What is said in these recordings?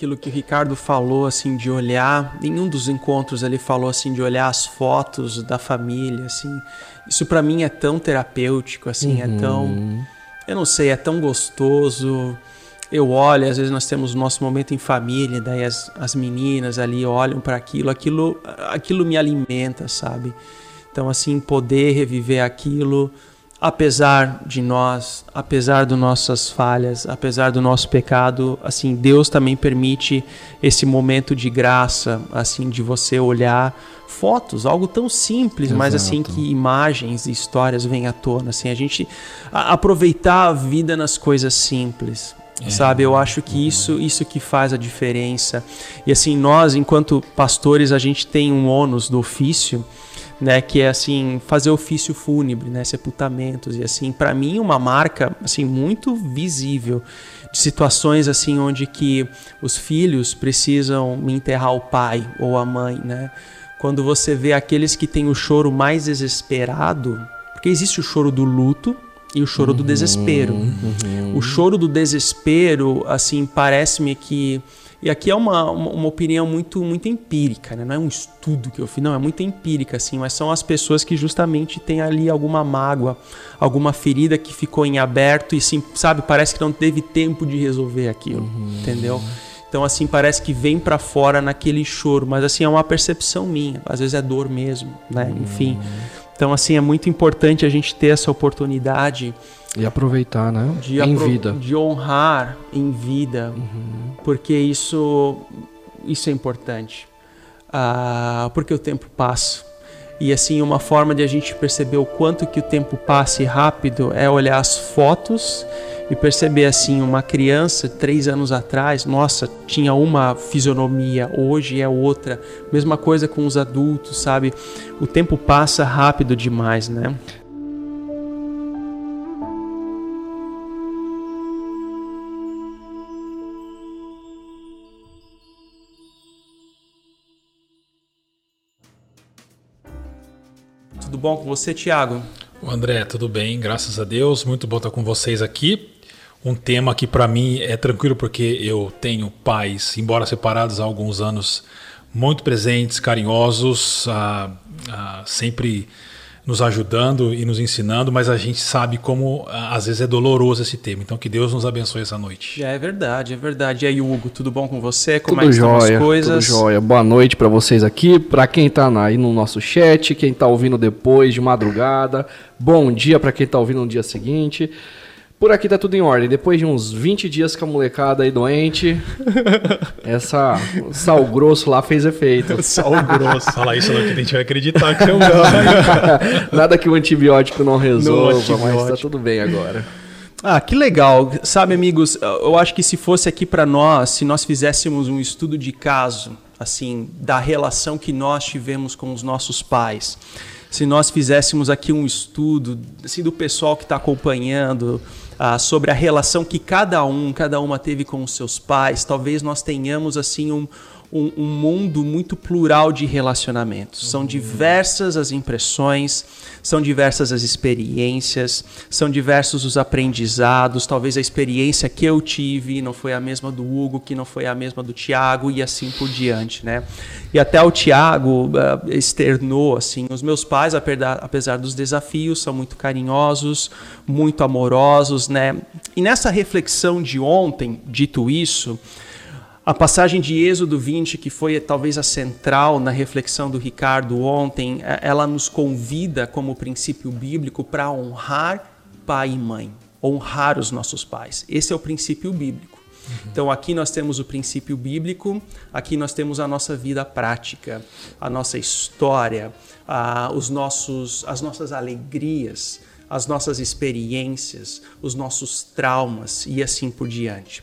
aquilo que o Ricardo falou assim de olhar, nenhum dos encontros ele falou assim de olhar as fotos da família, assim. Isso para mim é tão terapêutico, assim, uhum. é tão uhum. eu não sei, é tão gostoso. Eu olho, às vezes nós temos o nosso momento em família, daí as, as meninas ali olham para aquilo, aquilo, aquilo me alimenta, sabe? Então assim, poder reviver aquilo, apesar de nós, apesar das nossas falhas, apesar do nosso pecado, assim, Deus também permite esse momento de graça, assim, de você olhar fotos, algo tão simples, Exato. mas assim que imagens e histórias vêm à tona, assim, a gente a, aproveitar a vida nas coisas simples. É. Sabe, eu acho que isso isso que faz a diferença. E assim, nós enquanto pastores, a gente tem um ônus do ofício né, que é assim fazer ofício fúnebre, né, sepultamentos e assim, para mim uma marca assim muito visível de situações assim onde que os filhos precisam enterrar o pai ou a mãe, né? Quando você vê aqueles que têm o choro mais desesperado, porque existe o choro do luto e o choro uhum, do desespero. Uhum. O choro do desespero, assim, parece-me que e aqui é uma, uma, uma, opinião muito, muito empírica, né? não é um estudo que eu fiz, não, é muito empírica, assim, mas são as pessoas que justamente têm ali alguma mágoa, alguma ferida que ficou em aberto e, sim, sabe, parece que não teve tempo de resolver aquilo, uhum. entendeu? Então, assim, parece que vem para fora naquele choro, mas, assim, é uma percepção minha, às vezes é dor mesmo, né? Uhum. Então, assim, é muito importante a gente ter essa oportunidade e aproveitar, né? De em vida. De honrar em vida, uhum. porque isso, isso é importante. Ah, porque o tempo passa. E assim, uma forma de a gente perceber o quanto que o tempo passe rápido é olhar as fotos e perceber assim, uma criança três anos atrás, nossa, tinha uma fisionomia, hoje é outra. Mesma coisa com os adultos, sabe? O tempo passa rápido demais, né? Tudo bom com você, Tiago? André, tudo bem, graças a Deus. Muito bom estar com vocês aqui. Um tema que para mim é tranquilo porque eu tenho pais, embora separados há alguns anos, muito presentes, carinhosos, ah, ah, sempre nos ajudando e nos ensinando, mas a gente sabe como ah, às vezes é doloroso esse tema. Então que Deus nos abençoe essa noite. É verdade, é verdade. E aí, Hugo, tudo bom com você? Como tudo é que jóia, estão as coisas? Tudo jóia. Boa noite para vocês aqui, para quem está aí no nosso chat, quem está ouvindo depois de madrugada. Bom dia para quem está ouvindo no dia seguinte. Por aqui tá tudo em ordem. Depois de uns 20 dias com a molecada aí doente, essa sal grosso lá fez efeito. sal grosso. Fala isso, não, que a gente vai acreditar que é um Nada que o antibiótico não resolva, antibiótico. mas tá tudo bem agora. Ah, que legal. Sabe, amigos, eu acho que se fosse aqui para nós, se nós fizéssemos um estudo de caso, assim, da relação que nós tivemos com os nossos pais, se nós fizéssemos aqui um estudo assim, do pessoal que está acompanhando, ah, sobre a relação que cada um, cada uma teve com os seus pais. Talvez nós tenhamos assim um, um, um mundo muito plural de relacionamentos. São diversas as impressões, são diversas as experiências, são diversos os aprendizados. Talvez a experiência que eu tive não foi a mesma do Hugo, que não foi a mesma do Tiago e assim por diante, né? E até o Tiago uh, externou assim: os meus pais, apesar, apesar dos desafios, são muito carinhosos, muito amorosos, né? E nessa reflexão de ontem, dito isso, a passagem de Êxodo 20, que foi talvez a central na reflexão do Ricardo ontem, é, ela nos convida, como princípio bíblico, para honrar pai e mãe, honrar os nossos pais. Esse é o princípio bíblico. Uhum. Então aqui nós temos o princípio bíblico, aqui nós temos a nossa vida prática, a nossa história, a, os nossos, as nossas alegrias, as nossas experiências, os nossos traumas e assim por diante.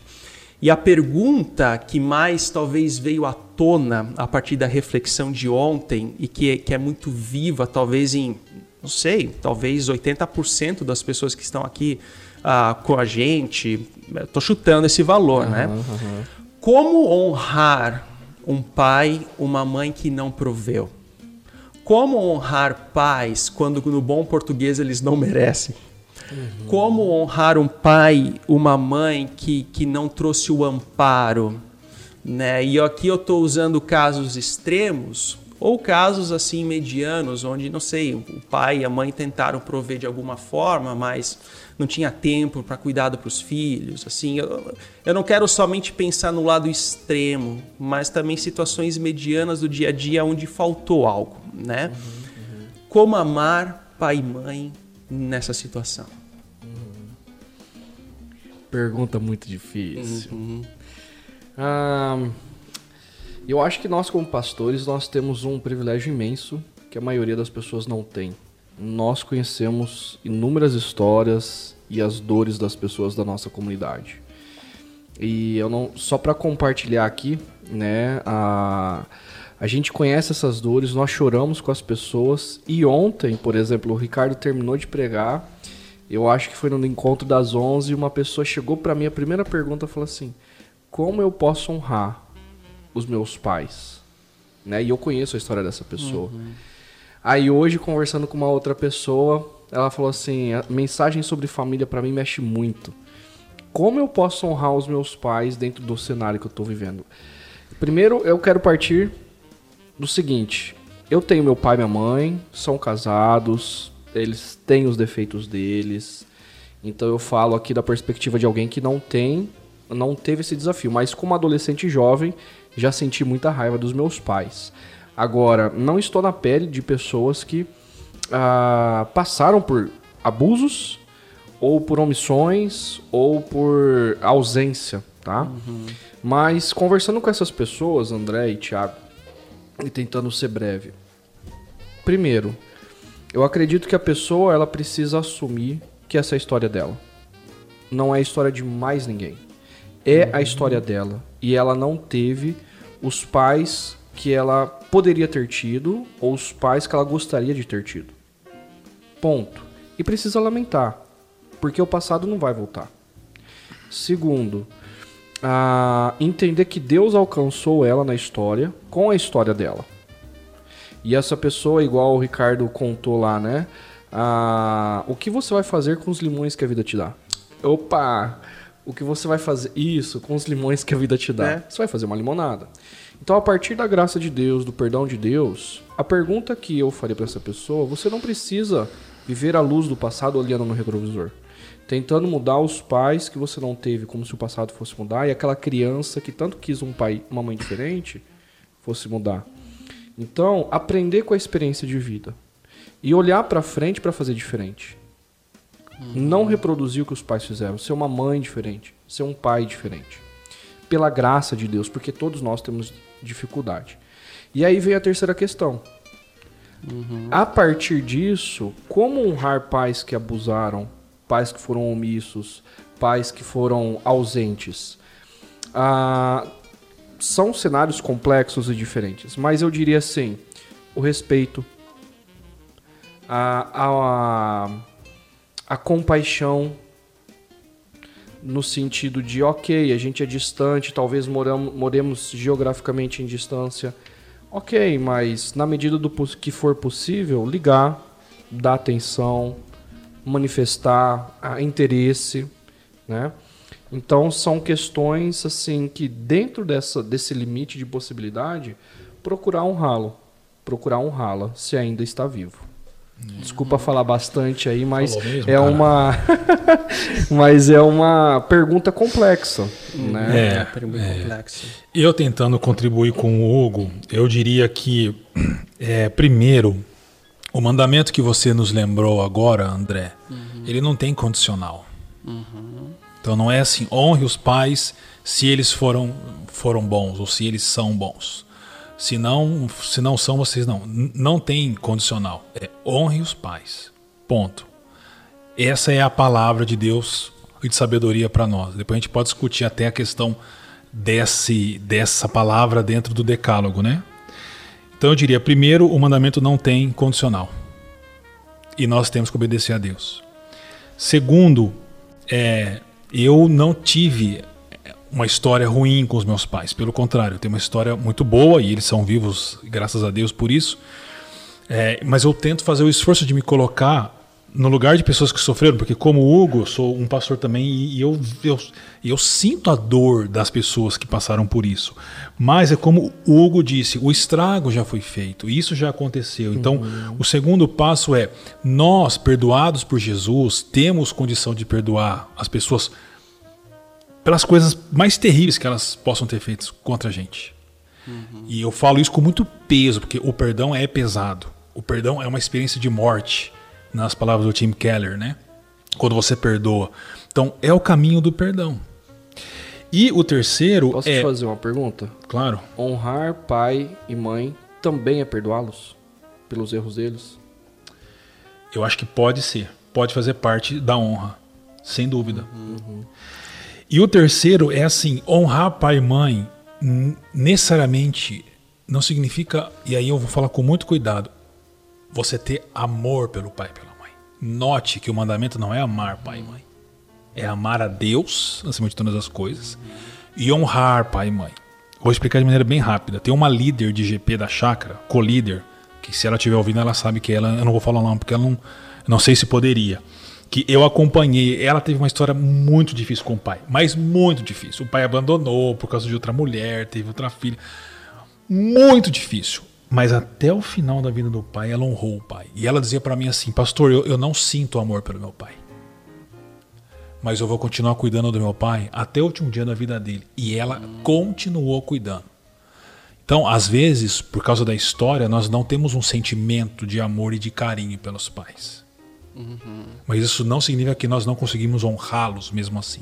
E a pergunta que mais talvez veio à tona a partir da reflexão de ontem e que é, que é muito viva, talvez em, não sei, talvez 80% das pessoas que estão aqui uh, com a gente, estou chutando esse valor, uhum, né? Uhum. Como honrar um pai, uma mãe que não proveu? Como honrar pais quando no bom português eles não merecem? Uhum. Como honrar um pai, uma mãe que, que não trouxe o amparo, Né? E aqui eu estou usando casos extremos ou casos assim medianos, onde, não sei, o pai e a mãe tentaram prover de alguma forma, mas não tinha tempo para cuidado para os filhos. Assim, eu, eu não quero somente pensar no lado extremo, mas também situações medianas do dia a dia onde faltou algo, né? Uhum, uhum. Como amar pai e mãe nessa situação? Uhum. Pergunta muito difícil. Uhum. Ah, eu acho que nós, como pastores, nós temos um privilégio imenso que a maioria das pessoas não tem. Nós conhecemos inúmeras histórias e as dores das pessoas da nossa comunidade. E eu não só para compartilhar aqui, né, a a gente conhece essas dores, nós choramos com as pessoas e ontem, por exemplo, o Ricardo terminou de pregar. Eu acho que foi no encontro das 11 e uma pessoa chegou para mim a primeira pergunta falou assim: "Como eu posso honrar os meus pais. Né? E eu conheço a história dessa pessoa. Uhum. Aí hoje, conversando com uma outra pessoa, ela falou assim: a mensagem sobre família para mim mexe muito. Como eu posso honrar os meus pais dentro do cenário que eu estou vivendo? Primeiro, eu quero partir do seguinte: eu tenho meu pai e minha mãe, são casados, eles têm os defeitos deles. Então eu falo aqui da perspectiva de alguém que não tem, não teve esse desafio, mas como adolescente jovem, já senti muita raiva dos meus pais. Agora, não estou na pele de pessoas que ah, passaram por abusos, ou por omissões, ou por ausência, tá? Uhum. Mas conversando com essas pessoas, André e Thiago, e tentando ser breve. Primeiro, eu acredito que a pessoa ela precisa assumir que essa é a história dela. Não é a história de mais ninguém. É a história dela. E ela não teve os pais que ela poderia ter tido ou os pais que ela gostaria de ter tido. Ponto. E precisa lamentar, porque o passado não vai voltar. Segundo, a entender que Deus alcançou ela na história com a história dela. E essa pessoa, igual o Ricardo contou lá, né? Ah, o que você vai fazer com os limões que a vida te dá? Opa! o que você vai fazer isso com os limões que a vida te dá? É. Você vai fazer uma limonada. Então, a partir da graça de Deus, do perdão de Deus, a pergunta que eu faria para essa pessoa, você não precisa viver à luz do passado olhando no retrovisor, tentando mudar os pais que você não teve, como se o passado fosse mudar, e aquela criança que tanto quis um pai, uma mãe diferente, fosse mudar. Então, aprender com a experiência de vida e olhar para frente para fazer diferente. Uhum. Não reproduzir o que os pais fizeram, ser uma mãe diferente, ser um pai diferente. Pela graça de Deus, porque todos nós temos dificuldade. E aí vem a terceira questão. Uhum. A partir disso, como honrar pais que abusaram, pais que foram omissos, pais que foram ausentes? Ah, são cenários complexos e diferentes, mas eu diria assim: o respeito, a, a, a compaixão no sentido de, ok, a gente é distante, talvez moramos, moremos geograficamente em distância. Ok, mas na medida do que for possível, ligar, dar atenção, manifestar interesse, né? Então são questões assim que dentro dessa, desse limite de possibilidade, procurar honrá-lo, procurar honrá-la se ainda está vivo. Desculpa falar bastante aí, mas mesmo, é cara. uma mas é uma pergunta complexa, né? É, é pergunta é. complexa. Eu tentando contribuir com o Hugo, eu diria que é, primeiro o mandamento que você nos lembrou agora, André, uhum. ele não tem condicional. Uhum. Então não é assim, honre os pais se eles foram foram bons ou se eles são bons. Se não, se não são, vocês não. Não tem condicional. É honre os pais. Ponto. Essa é a palavra de Deus e de sabedoria para nós. Depois a gente pode discutir até a questão desse, dessa palavra dentro do decálogo, né? Então eu diria, primeiro, o mandamento não tem condicional. E nós temos que obedecer a Deus. Segundo, é, eu não tive uma história ruim com os meus pais. Pelo contrário, tem uma história muito boa e eles são vivos, graças a Deus por isso. É, mas eu tento fazer o esforço de me colocar no lugar de pessoas que sofreram, porque como Hugo, sou um pastor também e eu, eu, eu sinto a dor das pessoas que passaram por isso. Mas é como o Hugo disse, o estrago já foi feito, isso já aconteceu. Então, uhum. o segundo passo é nós, perdoados por Jesus, temos condição de perdoar as pessoas pelas coisas mais terríveis que elas possam ter feito contra a gente. Uhum. E eu falo isso com muito peso, porque o perdão é pesado. O perdão é uma experiência de morte nas palavras do Tim Keller, né? Quando você perdoa. Então, é o caminho do perdão. E o terceiro Posso é... te fazer uma pergunta? Claro. Honrar pai e mãe também é perdoá-los pelos erros deles? Eu acho que pode ser. Pode fazer parte da honra, sem dúvida. Uhum. E o terceiro é assim: honrar pai e mãe necessariamente não significa, e aí eu vou falar com muito cuidado, você ter amor pelo pai e pela mãe. Note que o mandamento não é amar pai e mãe. É amar a Deus acima de todas as coisas e honrar pai e mãe. Vou explicar de maneira bem rápida. Tem uma líder de GP da chácara, co-líder, que se ela estiver ouvindo, ela sabe que ela. Eu não vou falar o nome porque ela não. Não sei se poderia. Que eu acompanhei. Ela teve uma história muito difícil com o pai. Mas muito difícil. O pai abandonou por causa de outra mulher, teve outra filha. Muito difícil. Mas até o final da vida do pai, ela honrou o pai. E ela dizia para mim assim: Pastor, eu, eu não sinto amor pelo meu pai. Mas eu vou continuar cuidando do meu pai até o último dia da vida dele. E ela continuou cuidando. Então, às vezes, por causa da história, nós não temos um sentimento de amor e de carinho pelos pais. Uhum. Mas isso não significa que nós não conseguimos honrá-los mesmo assim.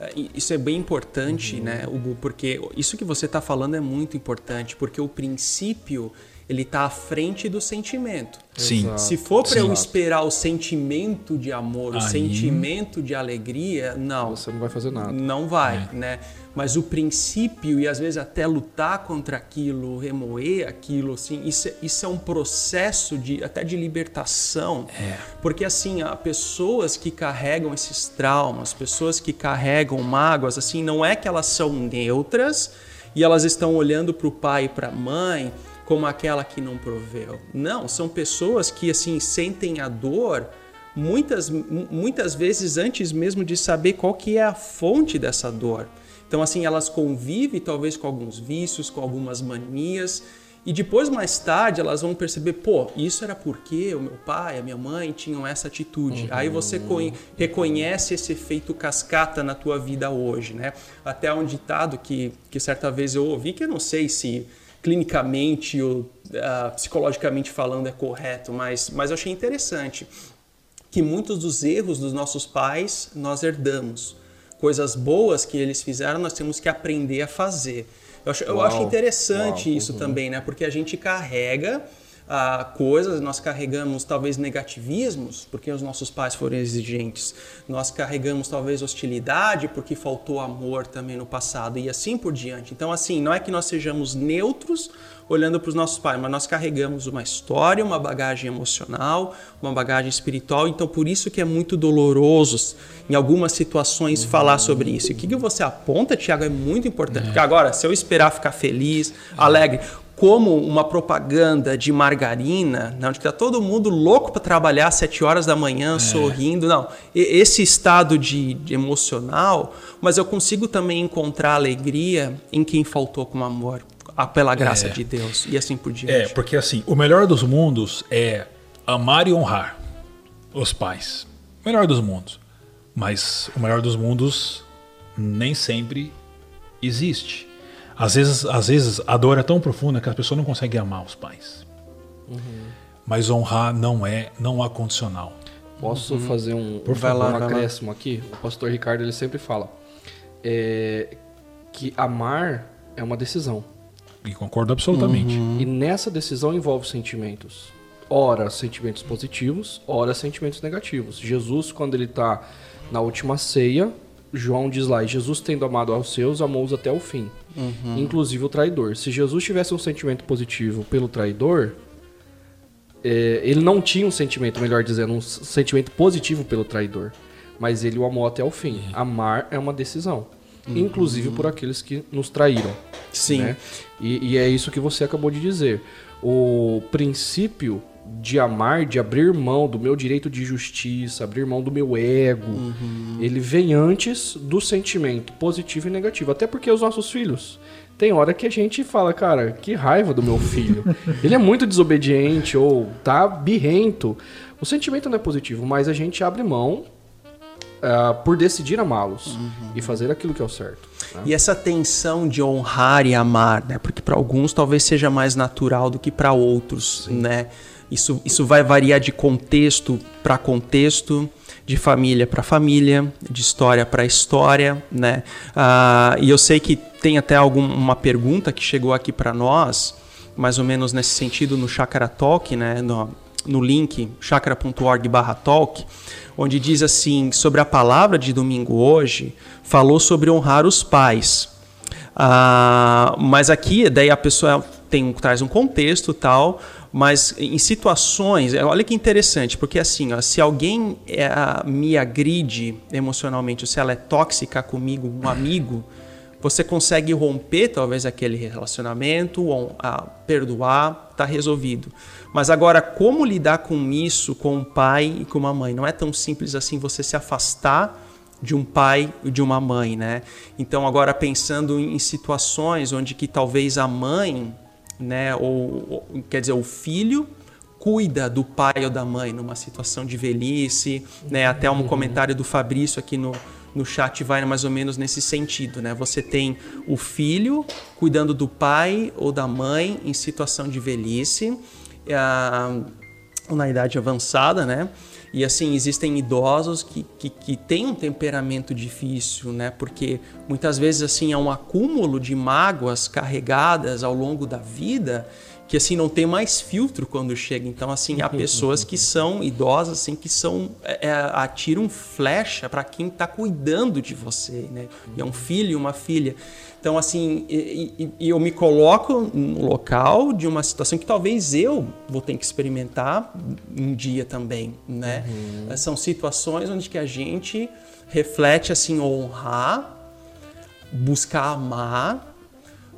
É, isso é bem importante, uhum. né, Hugo? Porque isso que você está falando é muito importante, porque o princípio ele está à frente do sentimento. Sim. Se for para eu esperar o sentimento de amor, Aí... o sentimento de alegria, não. Você não vai fazer nada. Não vai, é. né? Mas o princípio e às vezes até lutar contra aquilo, remoer aquilo, assim, isso, é, isso é um processo de até de libertação. É. Porque assim, há pessoas que carregam esses traumas, pessoas que carregam mágoas, assim, não é que elas são neutras e elas estão olhando para o pai e para a mãe como aquela que não proveu. Não, são pessoas que assim sentem a dor muitas, muitas vezes antes mesmo de saber qual que é a fonte dessa dor. Então assim, elas convivem talvez com alguns vícios, com algumas manias, e depois, mais tarde, elas vão perceber, pô, isso era porque o meu pai, a minha mãe tinham essa atitude. Uhum. Aí você reconhece esse efeito cascata na tua vida hoje, né? Até um ditado que, que certa vez eu ouvi, que eu não sei se clinicamente ou uh, psicologicamente falando é correto, mas, mas eu achei interessante que muitos dos erros dos nossos pais nós herdamos. Coisas boas que eles fizeram, nós temos que aprender a fazer. Eu acho, eu acho interessante Uau. isso uhum. também, né? Porque a gente carrega ah, coisas, nós carregamos talvez negativismos, porque os nossos pais foram exigentes, nós carregamos talvez hostilidade, porque faltou amor também no passado, e assim por diante. Então, assim, não é que nós sejamos neutros olhando para os nossos pais, mas nós carregamos uma história, uma bagagem emocional, uma bagagem espiritual, então por isso que é muito doloroso em algumas situações falar sobre isso. E o que, que você aponta, Tiago, é muito importante, é. porque agora, se eu esperar ficar feliz, alegre, como uma propaganda de margarina, né, onde está todo mundo louco para trabalhar às 7 horas da manhã, é. sorrindo. Não, esse estado de, de, emocional, mas eu consigo também encontrar alegria em quem faltou com amor, pela graça é. de Deus e assim por diante. É, porque assim, o melhor dos mundos é amar e honrar os pais. O melhor dos mundos. Mas o melhor dos mundos nem sempre existe. Às vezes, às vezes a dor é tão profunda que a pessoa não consegue amar os pais. Uhum. Mas honrar não é, não há condicional. Posso uhum. fazer um, Por favor, um acréscimo aqui? O pastor Ricardo ele sempre fala é, que amar é uma decisão. E concordo absolutamente. Uhum. E nessa decisão envolve sentimentos. Ora, sentimentos positivos, ora, sentimentos negativos. Jesus, quando ele está na última ceia, João diz lá, Jesus tendo amado aos seus, amou-os até o fim. Uhum. Inclusive o traidor. Se Jesus tivesse um sentimento positivo pelo traidor, é, ele não tinha um sentimento, melhor dizendo, um sentimento positivo pelo traidor. Mas ele o amou até o fim. Uhum. Amar é uma decisão. Uhum. Inclusive por aqueles que nos traíram. Sim. Né? E, e é isso que você acabou de dizer. O princípio de amar, de abrir mão do meu direito de justiça, abrir mão do meu ego, uhum. ele vem antes do sentimento positivo e negativo. Até porque os nossos filhos, tem hora que a gente fala, cara, que raiva do meu filho. ele é muito desobediente ou tá birrento. O sentimento não é positivo, mas a gente abre mão uh, por decidir amá-los uhum. e fazer aquilo que é o certo. Né? E essa tensão de honrar e amar, né? Porque para alguns talvez seja mais natural do que para outros, Sim. né? Isso, isso vai variar de contexto para contexto, de família para família, de história para história, né? Uh, e eu sei que tem até alguma pergunta que chegou aqui para nós, mais ou menos nesse sentido no Chakra Talk, né? No, no link chakra.org/talk, onde diz assim sobre a palavra de domingo hoje, falou sobre honrar os pais. Uh, mas aqui, daí a pessoa tem traz um contexto tal, mas em situações, olha que interessante, porque assim, ó, se alguém é, me agride emocionalmente, se ela é tóxica comigo, um amigo, você consegue romper talvez aquele relacionamento, ou, perdoar, tá resolvido. Mas agora, como lidar com isso com um pai e com uma mãe? Não é tão simples assim você se afastar de um pai e de uma mãe, né? Então, agora pensando em situações onde que talvez a mãe né? Ou, ou, quer dizer, o filho cuida do pai ou da mãe numa situação de velhice, né? Até um comentário do Fabrício aqui no, no chat vai mais ou menos nesse sentido, né? Você tem o filho cuidando do pai ou da mãe em situação de velhice, ah, na idade avançada, né? E assim, existem idosos que, que, que têm um temperamento difícil, né? Porque muitas vezes assim é um acúmulo de mágoas carregadas ao longo da vida que assim não tem mais filtro quando chega. Então assim há pessoas que são idosas assim que são é, é atiram flecha para quem está cuidando de você, né? E é um filho, uma filha. Então, assim, e, e, eu me coloco no local de uma situação que talvez eu vou ter que experimentar um dia também, né? Uhum. São situações onde que a gente reflete, assim, honrar, buscar amar,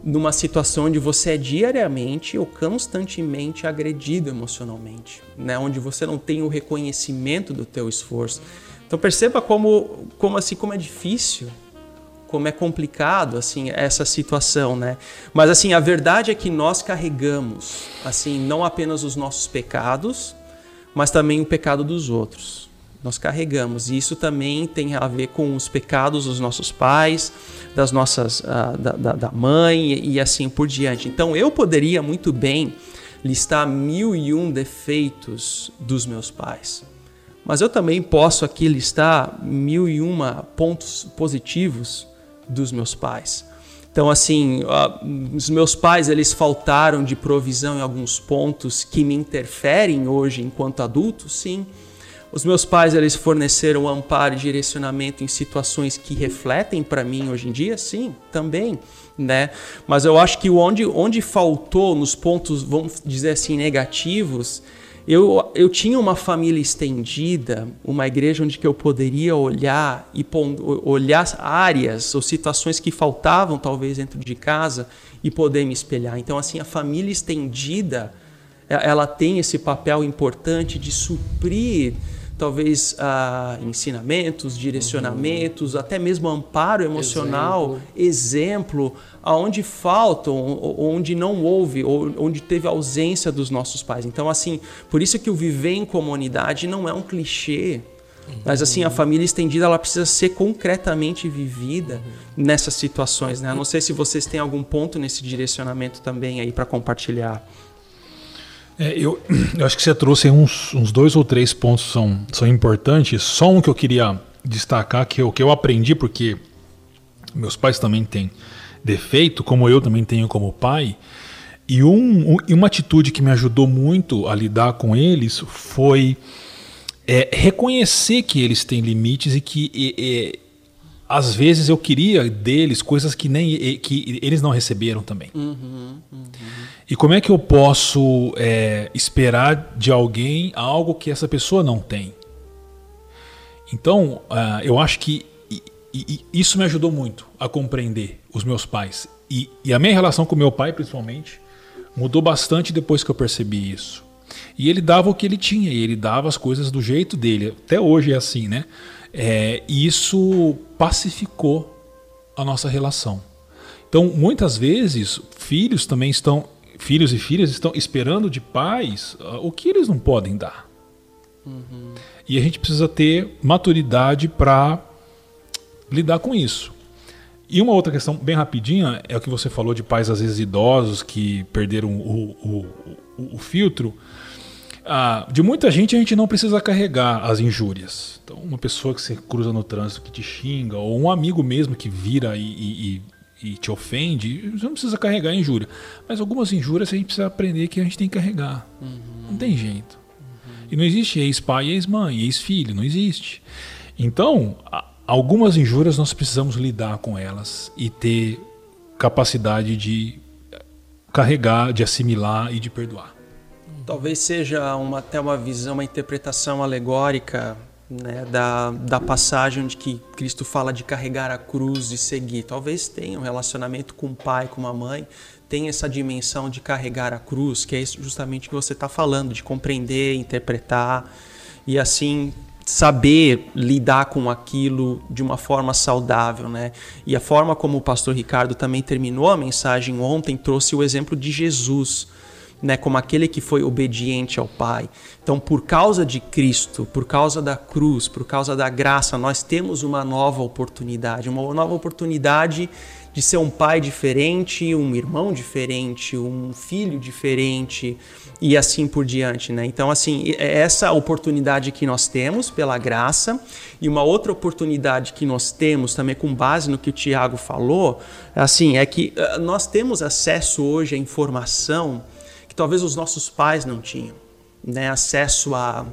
numa situação onde você é diariamente ou constantemente agredido emocionalmente, né? Onde você não tem o reconhecimento do teu esforço. Então perceba como, como assim, como é difícil como é complicado assim essa situação, né? Mas assim, a verdade é que nós carregamos assim não apenas os nossos pecados, mas também o pecado dos outros. Nós carregamos e isso também tem a ver com os pecados dos nossos pais, das nossas uh, da, da, da mãe e, assim por diante. Então eu poderia muito bem listar mil e um defeitos dos meus pais. Mas eu também posso aqui listar mil e uma pontos positivos dos meus pais. Então, assim, os meus pais eles faltaram de provisão em alguns pontos que me interferem hoje enquanto adulto, sim. Os meus pais eles forneceram amparo e direcionamento em situações que refletem para mim hoje em dia, sim, também, né? Mas eu acho que onde, onde faltou nos pontos, vamos dizer assim, negativos, eu, eu tinha uma família estendida, uma igreja onde que eu poderia olhar e olhar áreas ou situações que faltavam talvez dentro de casa e poder me espelhar. Então assim, a família estendida, ela tem esse papel importante de suprir talvez uh, ensinamentos, direcionamentos, uhum. até mesmo amparo emocional, exemplo, exemplo aonde faltam, onde não houve, ou onde teve ausência dos nossos pais. Então, assim, por isso que o viver em comunidade não é um clichê. Mas assim, a família estendida ela precisa ser concretamente vivida uhum. nessas situações, né? Eu não sei se vocês têm algum ponto nesse direcionamento também aí para compartilhar. É, eu, eu, acho que você trouxe uns, uns dois ou três pontos que são, são importantes. Só um que eu queria destacar, que o que eu aprendi, porque meus pais também têm defeito, como eu também tenho como pai. E um, um, uma atitude que me ajudou muito a lidar com eles foi é, reconhecer que eles têm limites e que às vezes eu queria deles coisas que nem que eles não receberam também. Uhum, uhum. E como é que eu posso é, esperar de alguém algo que essa pessoa não tem? Então, uh, eu acho que isso me ajudou muito a compreender os meus pais. E, e a minha relação com meu pai, principalmente, mudou bastante depois que eu percebi isso. E ele dava o que ele tinha, e ele dava as coisas do jeito dele. Até hoje é assim, né? É, e isso pacificou a nossa relação. Então, muitas vezes, filhos também estão, filhos e filhas estão esperando de pais uh, o que eles não podem dar. Uhum. E a gente precisa ter maturidade para lidar com isso. E uma outra questão bem rapidinha é o que você falou de pais às vezes idosos que perderam o, o, o, o filtro. Ah, de muita gente a gente não precisa carregar as injúrias. Então, uma pessoa que você cruza no trânsito que te xinga, ou um amigo mesmo que vira e, e, e te ofende, você não precisa carregar injúria. Mas algumas injúrias a gente precisa aprender que a gente tem que carregar. Uhum. Não tem jeito. Uhum. E não existe ex-pai, ex-mãe, ex-filho, não existe. Então, algumas injúrias nós precisamos lidar com elas e ter capacidade de carregar, de assimilar e de perdoar. Talvez seja uma, até uma visão, uma interpretação alegórica né, da, da passagem onde que Cristo fala de carregar a cruz e seguir. Talvez tenha um relacionamento com o pai, com a mãe, tem essa dimensão de carregar a cruz, que é justamente o que você está falando, de compreender, interpretar e assim saber lidar com aquilo de uma forma saudável, né? E a forma como o pastor Ricardo também terminou a mensagem ontem trouxe o exemplo de Jesus, né, como aquele que foi obediente ao Pai. Então, por causa de Cristo, por causa da cruz, por causa da graça, nós temos uma nova oportunidade, uma nova oportunidade de ser um pai diferente, um irmão diferente, um filho diferente e assim por diante, né? Então, assim, é essa oportunidade que nós temos pela graça e uma outra oportunidade que nós temos também com base no que o Tiago falou, assim, é que eh, nós temos acesso hoje à informação que talvez os nossos pais não tinham, né? Acesso a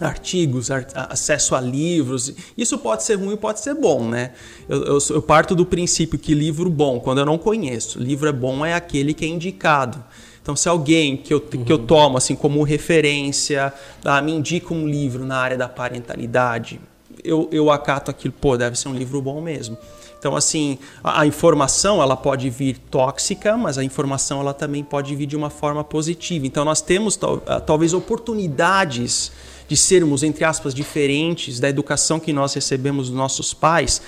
artigos, acesso a livros. Isso pode ser ruim, pode ser bom, né? Eu, eu, eu, parto do princípio que livro bom, quando eu não conheço, livro é bom é aquele que é indicado. Então, se alguém que eu, uhum. que eu uhum. tomo assim como referência, ah, me indica um livro na área da parentalidade, eu, eu acato aquilo, pô, deve ser um livro bom mesmo. Então, assim, a, a, informação ela pode vir tóxica, mas a informação ela também pode vir de uma forma positiva. Então, nós temos ah, talvez oportunidades de sermos, entre aspas, diferentes da educação que nós recebemos dos nossos pais,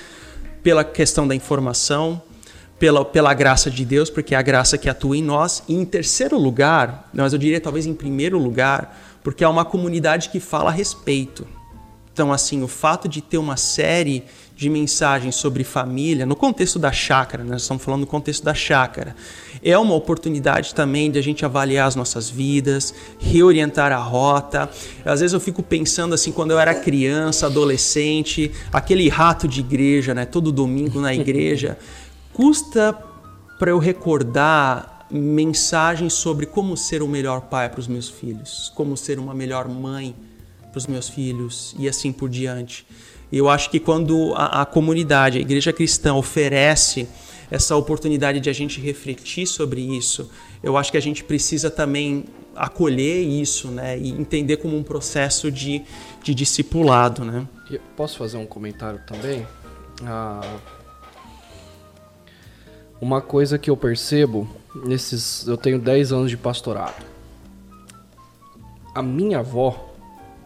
pela questão da informação, pela, pela graça de Deus, porque é a graça que atua em nós. E em terceiro lugar, mas eu diria talvez em primeiro lugar, porque é uma comunidade que fala a respeito. Então, assim, o fato de ter uma série de mensagens sobre família, no contexto da chácara, né? nós estamos falando no contexto da chácara, é uma oportunidade também de a gente avaliar as nossas vidas, reorientar a rota. Às vezes eu fico pensando assim, quando eu era criança, adolescente, aquele rato de igreja, né? todo domingo na igreja, custa para eu recordar mensagens sobre como ser o melhor pai para os meus filhos, como ser uma melhor mãe para os meus filhos e assim por diante. Eu acho que quando a, a comunidade, a igreja cristã oferece essa oportunidade de a gente refletir sobre isso, eu acho que a gente precisa também acolher isso, né, e entender como um processo de, de discipulado, né. Posso fazer um comentário também? Ah, uma coisa que eu percebo nesses, eu tenho 10 anos de pastorado. A minha avó,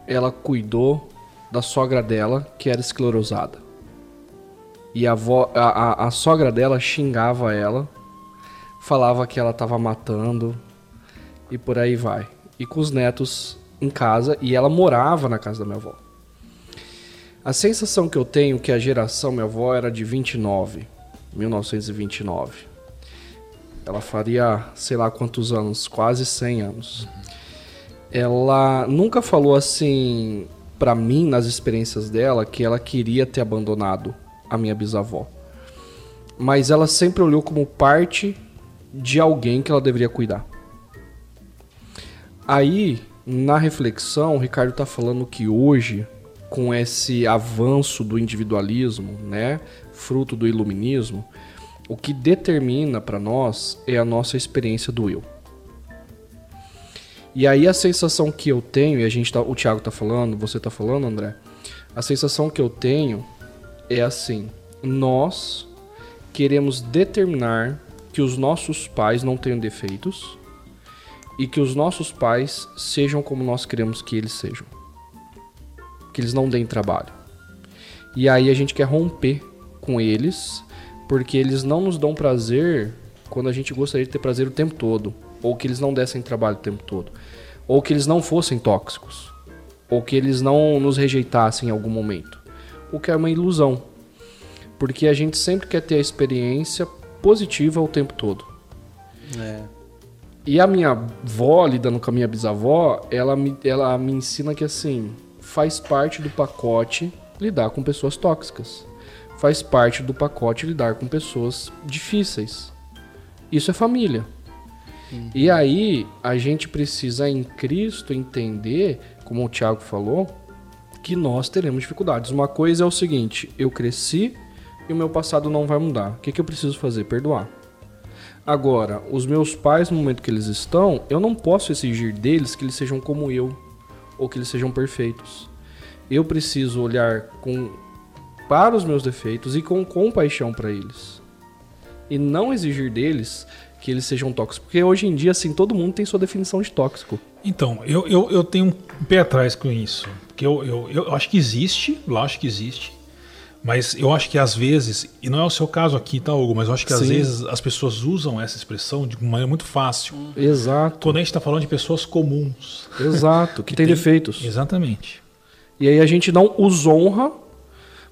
ela cuidou da sogra dela, que era esclerosada. E a, a, a, a sogra dela xingava ela, falava que ela estava matando e por aí vai. E com os netos em casa, e ela morava na casa da minha avó. A sensação que eu tenho é que a geração minha avó era de 29, 1929. Ela faria, sei lá quantos anos, quase 100 anos. Ela nunca falou assim, para mim, nas experiências dela, que ela queria ter abandonado a minha bisavó. Mas ela sempre olhou como parte de alguém que ela deveria cuidar. Aí, na reflexão, o Ricardo está falando que hoje, com esse avanço do individualismo, né, fruto do iluminismo, o que determina para nós é a nossa experiência do eu. E aí a sensação que eu tenho, e a gente tá, o Thiago tá falando, você tá falando, André, a sensação que eu tenho é assim: nós queremos determinar que os nossos pais não tenham defeitos e que os nossos pais sejam como nós queremos que eles sejam. Que eles não deem trabalho. E aí a gente quer romper com eles, porque eles não nos dão prazer quando a gente gostaria de ter prazer o tempo todo, ou que eles não dessem trabalho o tempo todo, ou que eles não fossem tóxicos, ou que eles não nos rejeitassem em algum momento. O que é uma ilusão, porque a gente sempre quer ter a experiência positiva o tempo todo. É. E a minha avó, lidando com a minha bisavó, ela me, ela me ensina que assim, faz parte do pacote lidar com pessoas tóxicas. Faz parte do pacote lidar com pessoas difíceis. Isso é família. Uhum. E aí a gente precisa em Cristo entender, como o Tiago falou, que nós teremos dificuldades. Uma coisa é o seguinte: eu cresci e o meu passado não vai mudar. O que, que eu preciso fazer? Perdoar. Agora, os meus pais, no momento que eles estão, eu não posso exigir deles que eles sejam como eu ou que eles sejam perfeitos. Eu preciso olhar com para os meus defeitos e com compaixão para eles. E não exigir deles que eles sejam tóxicos. Porque hoje em dia, assim, todo mundo tem sua definição de tóxico. Então, eu, eu, eu tenho um pé atrás com isso. Porque eu, eu, eu acho que existe, lá acho que existe. Mas eu acho que às vezes, e não é o seu caso aqui, tá, Hugo? Mas eu acho que às Sim. vezes as pessoas usam essa expressão de maneira muito fácil. Exato. Quando a gente está falando de pessoas comuns. Exato, que, que tem, tem defeitos. Exatamente. E aí a gente não os honra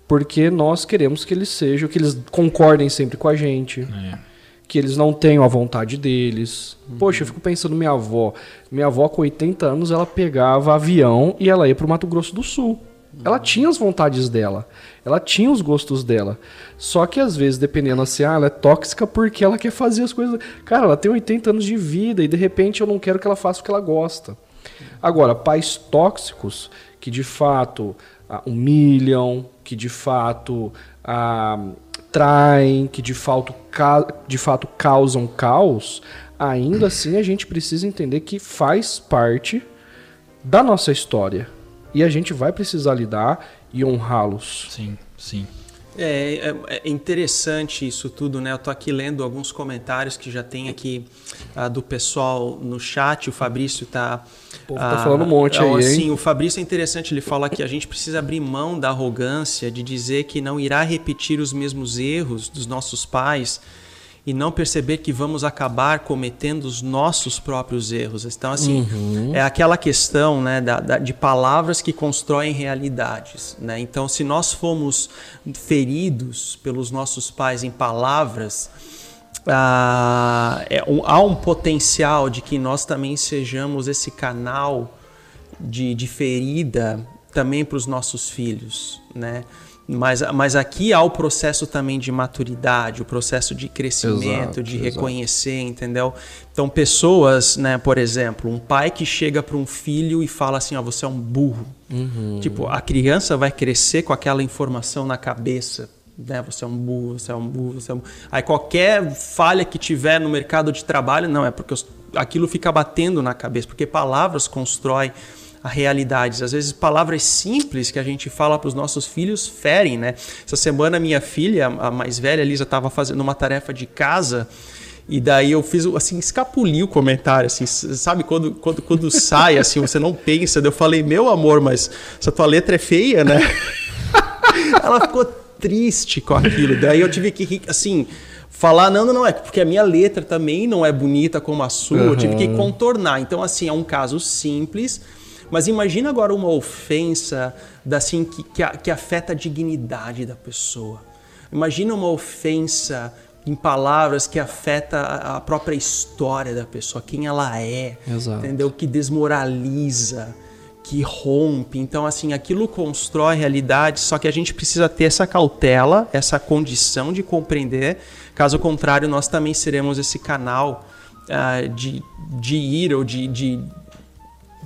porque nós queremos que eles sejam, que eles concordem sempre com a gente. É. Que eles não tenham a vontade deles. Uhum. Poxa, eu fico pensando minha avó. Minha avó, com 80 anos, ela pegava avião e ela ia para o Mato Grosso do Sul. Ela tinha as vontades dela, ela tinha os gostos dela. Só que às vezes, dependendo assim, ah, ela é tóxica porque ela quer fazer as coisas. Cara, ela tem 80 anos de vida e de repente eu não quero que ela faça o que ela gosta. Agora, pais tóxicos que de fato ah, humilham, que de fato ah, traem, que de fato, de fato causam caos, ainda assim a gente precisa entender que faz parte da nossa história e a gente vai precisar lidar e honrá-los. Sim, sim. É, é, é, interessante isso tudo, né? Eu tô aqui lendo alguns comentários que já tem aqui uh, do pessoal no chat. O Fabrício tá. O povo tá falando um monte aí, assim, hein? O Fabrício é interessante, ele fala que a gente precisa abrir mão da arrogância de dizer que não irá repetir os mesmos erros dos nossos pais e não perceber que vamos acabar cometendo os nossos próprios erros. Então, assim, uhum. é aquela questão né, da, da, de palavras que constroem realidades. Né? Então, se nós fomos feridos pelos nossos pais em palavras, ah, é, um, há um potencial de que nós também sejamos esse canal de, de ferida também para os nossos filhos, né? Mas, mas aqui há o processo também de maturidade, o processo de crescimento, exato, de reconhecer, exato. entendeu? Então, pessoas, né, por exemplo, um pai que chega para um filho e fala assim: ó, você é um burro. Uhum. Tipo, a criança vai crescer com aquela informação na cabeça. Né? Você é um burro, você é um burro, você é um burro. Aí qualquer falha que tiver no mercado de trabalho, não, é porque aquilo fica batendo na cabeça, porque palavras constroem a realidades. Às vezes palavras simples que a gente fala para os nossos filhos ferem, né? Essa semana minha filha, a mais velha, Lisa, estava fazendo uma tarefa de casa e daí eu fiz, assim, escapuli o comentário, assim, sabe quando, quando, quando sai, assim, você não pensa. Eu falei, meu amor, mas essa tua letra é feia, né? Ela ficou triste com aquilo. Daí eu tive que, assim, falar, não, não, não, é porque a minha letra também não é bonita como a sua, uhum. eu tive que contornar. Então, assim, é um caso simples, mas imagina agora uma ofensa assim, que, que, que afeta a dignidade da pessoa. Imagina uma ofensa em palavras que afeta a própria história da pessoa, quem ela é, Exato. entendeu? Que desmoraliza, que rompe. Então, assim, aquilo constrói realidade, só que a gente precisa ter essa cautela, essa condição de compreender. Caso contrário, nós também seremos esse canal uh, de, de ir ou de, de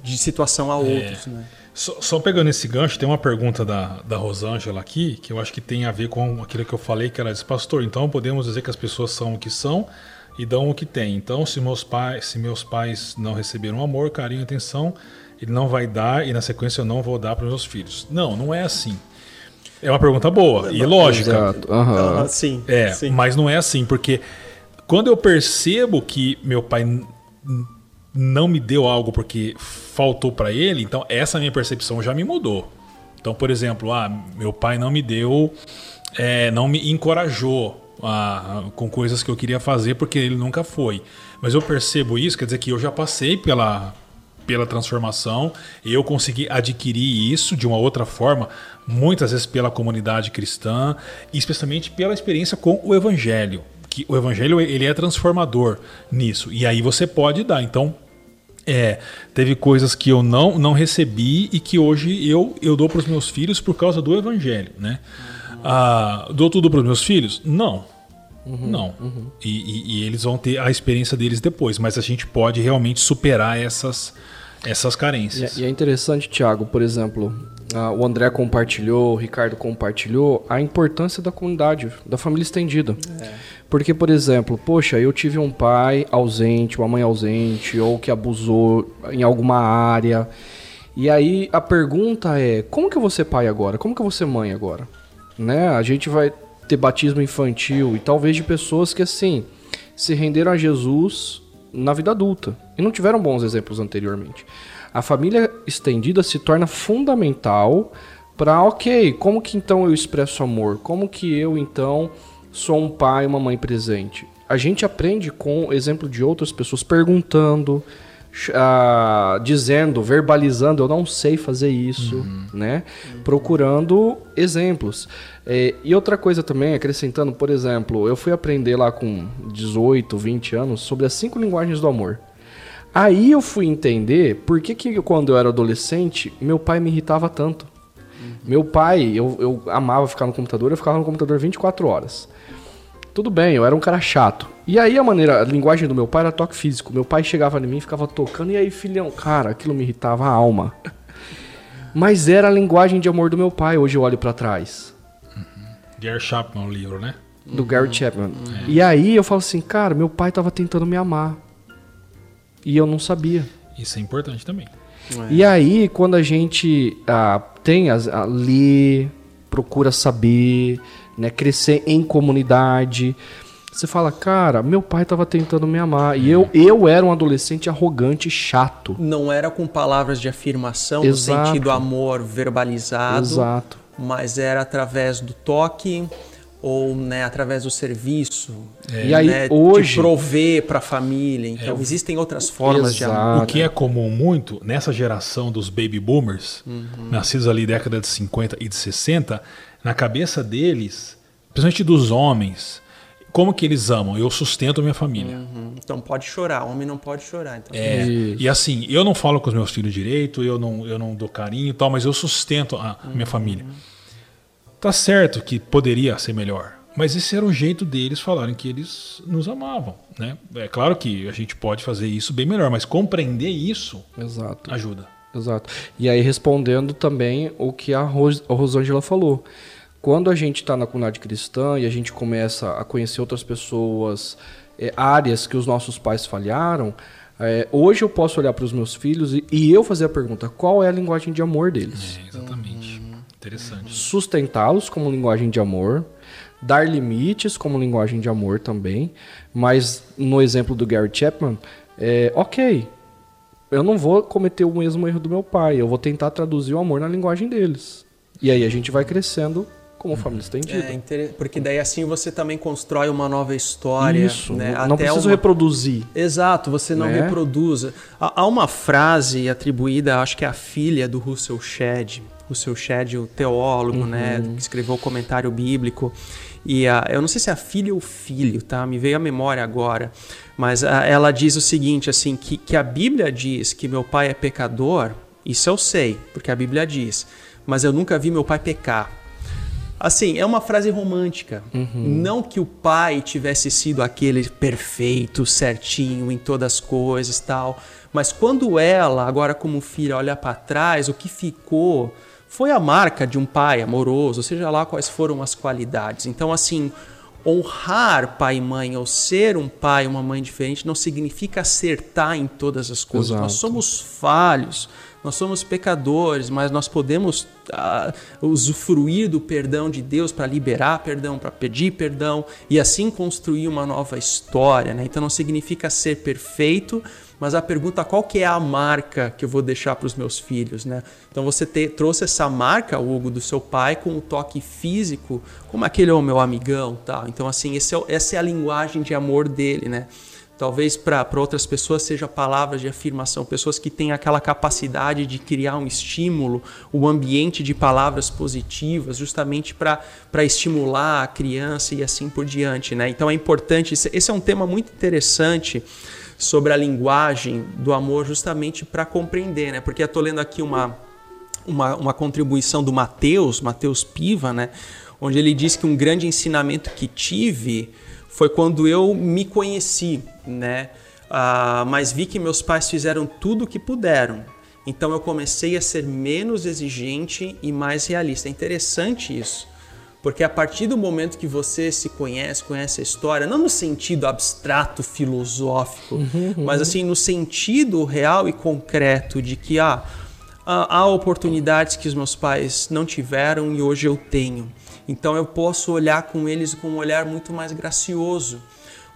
de situação a outros. É. Né? Só, só, pegando esse gancho, tem uma pergunta da, da Rosângela aqui, que eu acho que tem a ver com aquilo que eu falei, que ela disse, pastor, então podemos dizer que as pessoas são o que são e dão o que têm. Então, se meus pais, se meus pais não receberam amor, carinho, atenção, ele não vai dar e na sequência eu não vou dar para os meus filhos. Não, não é assim. É uma pergunta boa e lógica. Exato. Uhum. sim, é, sim. mas não é assim, porque quando eu percebo que meu pai não me deu algo porque faltou para ele, então essa minha percepção já me mudou. Então, por exemplo, ah, meu pai não me deu, é, não me encorajou a, com coisas que eu queria fazer porque ele nunca foi. Mas eu percebo isso, quer dizer que eu já passei pela, pela transformação, eu consegui adquirir isso de uma outra forma, muitas vezes pela comunidade cristã, e especialmente pela experiência com o evangelho, que o evangelho ele é transformador nisso. E aí você pode dar. Então, é, teve coisas que eu não não recebi e que hoje eu eu dou para os meus filhos por causa do evangelho, né? Ah, dou tudo para os meus filhos? Não. Uhum, não. Uhum. E, e, e, eles vão ter a experiência deles depois, mas a gente pode realmente superar essas, essas carências. E, é, e é interessante, Tiago, por exemplo, uh, o André compartilhou, o Ricardo compartilhou a importância da comunidade, da família estendida. É. Porque, por exemplo, poxa, eu tive um pai ausente, uma mãe ausente, ou que abusou em alguma área. E aí a pergunta é: como que eu vou ser pai agora? Como que eu vou ser mãe agora? Né? A gente vai ter batismo infantil e talvez de pessoas que assim se renderam a Jesus na vida adulta e não tiveram bons exemplos anteriormente. A família estendida se torna fundamental para, ok, como que então eu expresso amor? Como que eu então sou um pai, uma mãe presente? A gente aprende com o exemplo de outras pessoas perguntando, uh, dizendo, verbalizando, eu não sei fazer isso, uhum. né? Procurando exemplos. É, e outra coisa também, acrescentando, por exemplo, eu fui aprender lá com 18, 20 anos sobre as cinco linguagens do amor. Aí eu fui entender por que, que quando eu era adolescente, meu pai me irritava tanto. Uhum. Meu pai, eu, eu amava ficar no computador, eu ficava no computador 24 horas. Tudo bem, eu era um cara chato. E aí a maneira, a linguagem do meu pai era toque físico. Meu pai chegava em mim e ficava tocando, e aí, filhão, cara, aquilo me irritava a alma. Mas era a linguagem de amor do meu pai, hoje eu olho para trás. Uhum. Gary Chapman, o livro, né? Do Gary uhum. Chapman. Uhum. E aí eu falo assim, cara, meu pai tava tentando me amar. E eu não sabia. Isso é importante também. É. E aí, quando a gente ah, tem a, a ler, procura saber, né, crescer em comunidade. Você fala, cara, meu pai estava tentando me amar. E eu, eu era um adolescente arrogante chato. Não era com palavras de afirmação, Exato. no sentido amor verbalizado. Exato. Mas era através do toque ou né, através do serviço. É. E aí, né, hoje. De prover para a família. Então, é, existem outras formas Exato. de amor. O que é comum muito nessa geração dos baby boomers, uhum. nascidos ali década de 50 e de 60 na cabeça deles, principalmente dos homens, como que eles amam? Eu sustento a minha família. Uhum. Então pode chorar, homem não pode chorar. Então. É, e assim, eu não falo com os meus filhos direito, eu não, eu não dou carinho e tal, mas eu sustento a uhum. minha família. Tá certo que poderia ser melhor, mas esse era o jeito deles falarem que eles nos amavam, né? É claro que a gente pode fazer isso bem melhor, mas compreender isso Exato. ajuda. Exato. E aí respondendo também o que a, Ros a Rosângela falou. Quando a gente está na comunidade cristã e a gente começa a conhecer outras pessoas, é, áreas que os nossos pais falharam, é, hoje eu posso olhar para os meus filhos e, e, eu fazer a pergunta: qual é a linguagem de amor deles? É, exatamente. Uhum. Interessante. Sustentá-los como linguagem de amor, dar limites como linguagem de amor também, mas no exemplo do Gary Chapman, é, ok, eu não vou cometer o mesmo erro do meu pai, eu vou tentar traduzir o amor na linguagem deles. E aí a gente vai crescendo como família estendida. É, porque daí assim você também constrói uma nova história. Isso, né? não Até preciso uma... reproduzir. Exato, você não né? reproduza. Há uma frase atribuída, acho que é a filha do Russell Shedd, Russell Shedd, o teólogo, né, uhum. né, que escreveu o comentário bíblico. E a, eu não sei se é a filha ou o filho, tá? Me veio a memória agora. Mas a, ela diz o seguinte, assim, que, que a Bíblia diz que meu pai é pecador, isso eu sei, porque a Bíblia diz. Mas eu nunca vi meu pai pecar. Assim, é uma frase romântica. Uhum. Não que o pai tivesse sido aquele perfeito, certinho em todas as coisas tal. Mas quando ela, agora como filha, olha para trás, o que ficou foi a marca de um pai amoroso, seja lá quais foram as qualidades. Então, assim, honrar pai e mãe ou ser um pai e uma mãe diferente não significa acertar em todas as coisas. Exato. Nós somos falhos, Nós somos pecadores, mas nós podemos uh, usufruir do perdão de Deus para liberar perdão, para pedir perdão e assim construir uma nova história. Né? Então não significa ser perfeito, mas a pergunta qual que é a marca que eu vou deixar para os meus filhos, né? Então você te, trouxe essa marca, Hugo, do seu pai com um toque físico, como aquele é o meu amigão, tal. Então assim, é, essa é a linguagem de amor dele, né? Talvez para outras pessoas seja palavras de afirmação, pessoas que têm aquela capacidade de criar um estímulo, um ambiente de palavras positivas, justamente para estimular a criança e assim por diante. Né? Então é importante, esse é um tema muito interessante sobre a linguagem do amor, justamente para compreender, né? porque eu estou lendo aqui uma, uma, uma contribuição do Mateus, Mateus Piva, né? onde ele diz que um grande ensinamento que tive foi quando eu me conheci, né? Ah, mas vi que meus pais fizeram tudo o que puderam. Então eu comecei a ser menos exigente e mais realista. É interessante isso, porque a partir do momento que você se conhece, conhece a história, não no sentido abstrato filosófico, uhum, uhum. mas assim no sentido real e concreto de que ah, há oportunidades que os meus pais não tiveram e hoje eu tenho. Então eu posso olhar com eles com um olhar muito mais gracioso.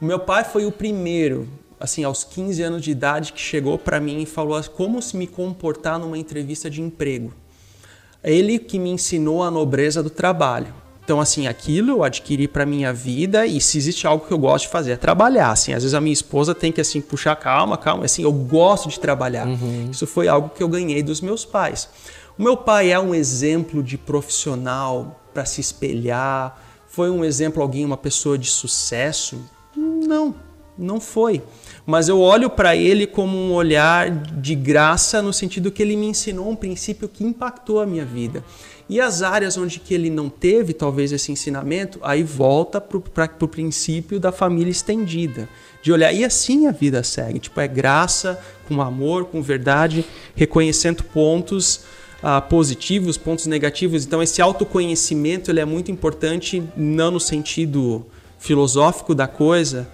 O meu pai foi o primeiro, assim, aos 15 anos de idade, que chegou para mim e falou como se me comportar numa entrevista de emprego. Ele que me ensinou a nobreza do trabalho. Então, assim, aquilo eu adquiri para minha vida e se existe algo que eu gosto de fazer é trabalhar. Assim, às vezes a minha esposa tem que assim puxar calma, calma. Assim, eu gosto de trabalhar. Uhum. Isso foi algo que eu ganhei dos meus pais. O meu pai é um exemplo de profissional para se espelhar? Foi um exemplo alguém, uma pessoa de sucesso? Não, não foi. Mas eu olho para ele como um olhar de graça no sentido que ele me ensinou um princípio que impactou a minha vida. E as áreas onde que ele não teve talvez esse ensinamento, aí volta para o princípio da família estendida. De olhar, e assim a vida segue. Tipo, é graça, com amor, com verdade, reconhecendo pontos uh, positivos, pontos negativos. Então esse autoconhecimento ele é muito importante, não no sentido filosófico da coisa,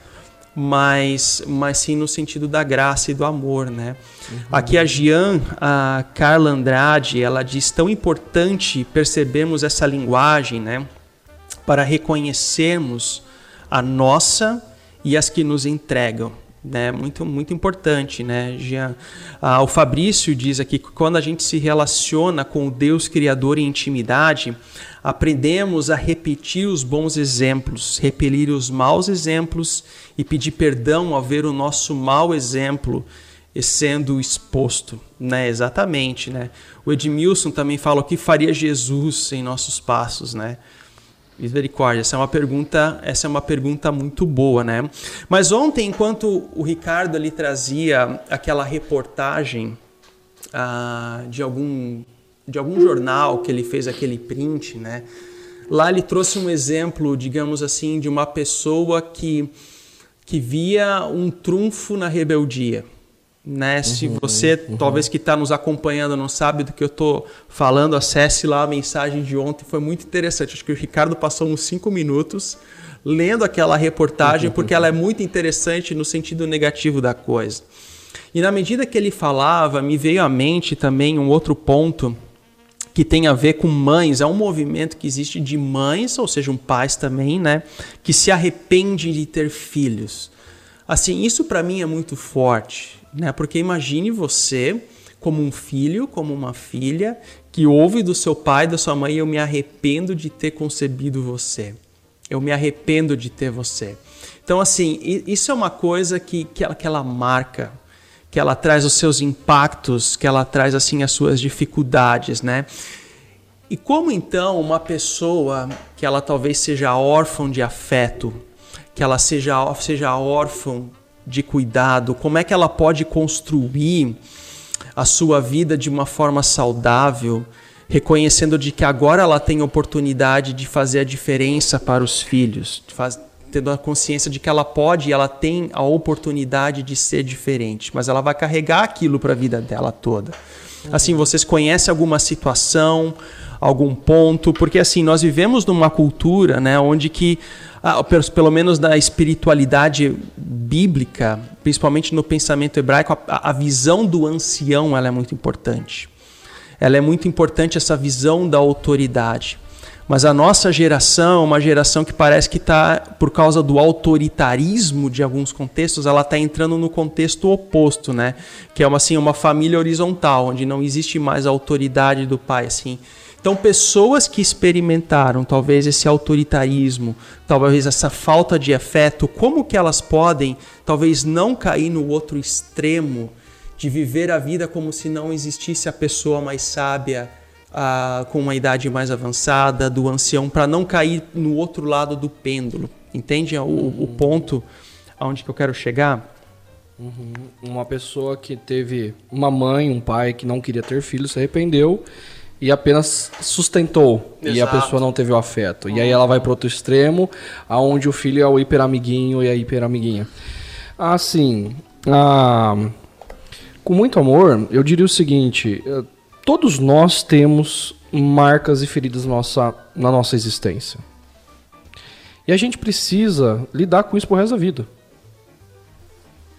mas, mas sim no sentido da graça e do amor, né? Uhum. Aqui a Gian, a Carla Andrade, ela diz tão importante percebermos essa linguagem, né? Para reconhecermos a nossa e as que nos entregam né? Muito, muito importante, né, Jean? Ah, o Fabrício diz aqui que quando a gente se relaciona com o Deus Criador em intimidade, aprendemos a repetir os bons exemplos, repelir os maus exemplos e pedir perdão ao ver o nosso mau exemplo sendo exposto, né? Exatamente, né? O Edmilson também fala o que faria Jesus em nossos passos, né? Misericórdia, essa é uma pergunta, essa é uma pergunta muito boa, né? Mas ontem, enquanto o Ricardo ali trazia aquela reportagem ah, de algum de algum jornal que ele fez aquele print, né? Lá ele trouxe um exemplo, digamos assim, de uma pessoa que que via um trunfo na rebeldia, né? Uhum, Se você, uhum. talvez que está nos acompanhando, não sabe do que eu estou falando, acesse lá a mensagem de ontem, foi muito interessante. Acho que o Ricardo passou uns cinco minutos lendo aquela reportagem, uhum. porque ela é muito interessante no sentido negativo da coisa. E na medida que ele falava, me veio à mente também um outro ponto que tem a ver com mães. É um movimento que existe de mães, ou seja, um pais também, né? Que se arrepende de ter filhos. Assim, isso para mim é muito forte né? Porque imagine você como um filho, como uma filha, que ouve do seu pai, da sua mãe, eu me arrependo de ter concebido você. Eu me arrependo de ter você. Então, assim, isso é uma coisa que, que, ela, que ela marca, que ela traz os seus impactos, que ela traz, assim, as suas dificuldades, né? E como então uma pessoa que ela talvez seja órfã de afeto, que ela seja, seja órfã de cuidado, como é que ela pode construir a sua vida de uma forma saudável, reconhecendo de que agora ela tem oportunidade de fazer a diferença para os filhos, faz, tendo a consciência de que ela pode e ela tem a oportunidade de ser diferente, mas ela vai carregar aquilo para a vida dela toda. Assim, vocês conhecem alguma situação, algum ponto? Porque assim, nós vivemos numa cultura, né, onde que ah, pelo menos na espiritualidade bíblica, principalmente no pensamento hebraico, a, a visão do ancião ela é muito importante. Ela é muito importante essa visão da autoridade. Mas a nossa geração, uma geração que parece que está, por causa do autoritarismo de alguns contextos, ela está entrando no contexto oposto, né? Que é uma, assim, uma família horizontal, onde não existe mais a autoridade do pai, assim. Então, pessoas que experimentaram talvez esse autoritarismo, talvez essa falta de afeto, como que elas podem talvez não cair no outro extremo de viver a vida como se não existisse a pessoa mais sábia, com uma idade mais avançada, do ancião, para não cair no outro lado do pêndulo. Entende o, o ponto aonde que eu quero chegar? Uhum. Uma pessoa que teve uma mãe, um pai que não queria ter filho, se arrependeu e apenas sustentou Exato. e a pessoa não teve o afeto. Uhum. E aí ela vai para outro extremo, aonde o filho é o hiperamiguinho e a hiperamiguinha. Assim, ah, com muito amor, eu diria o seguinte: eh, todos nós temos marcas e feridas na nossa, na nossa existência. E a gente precisa lidar com isso pro resto da vida.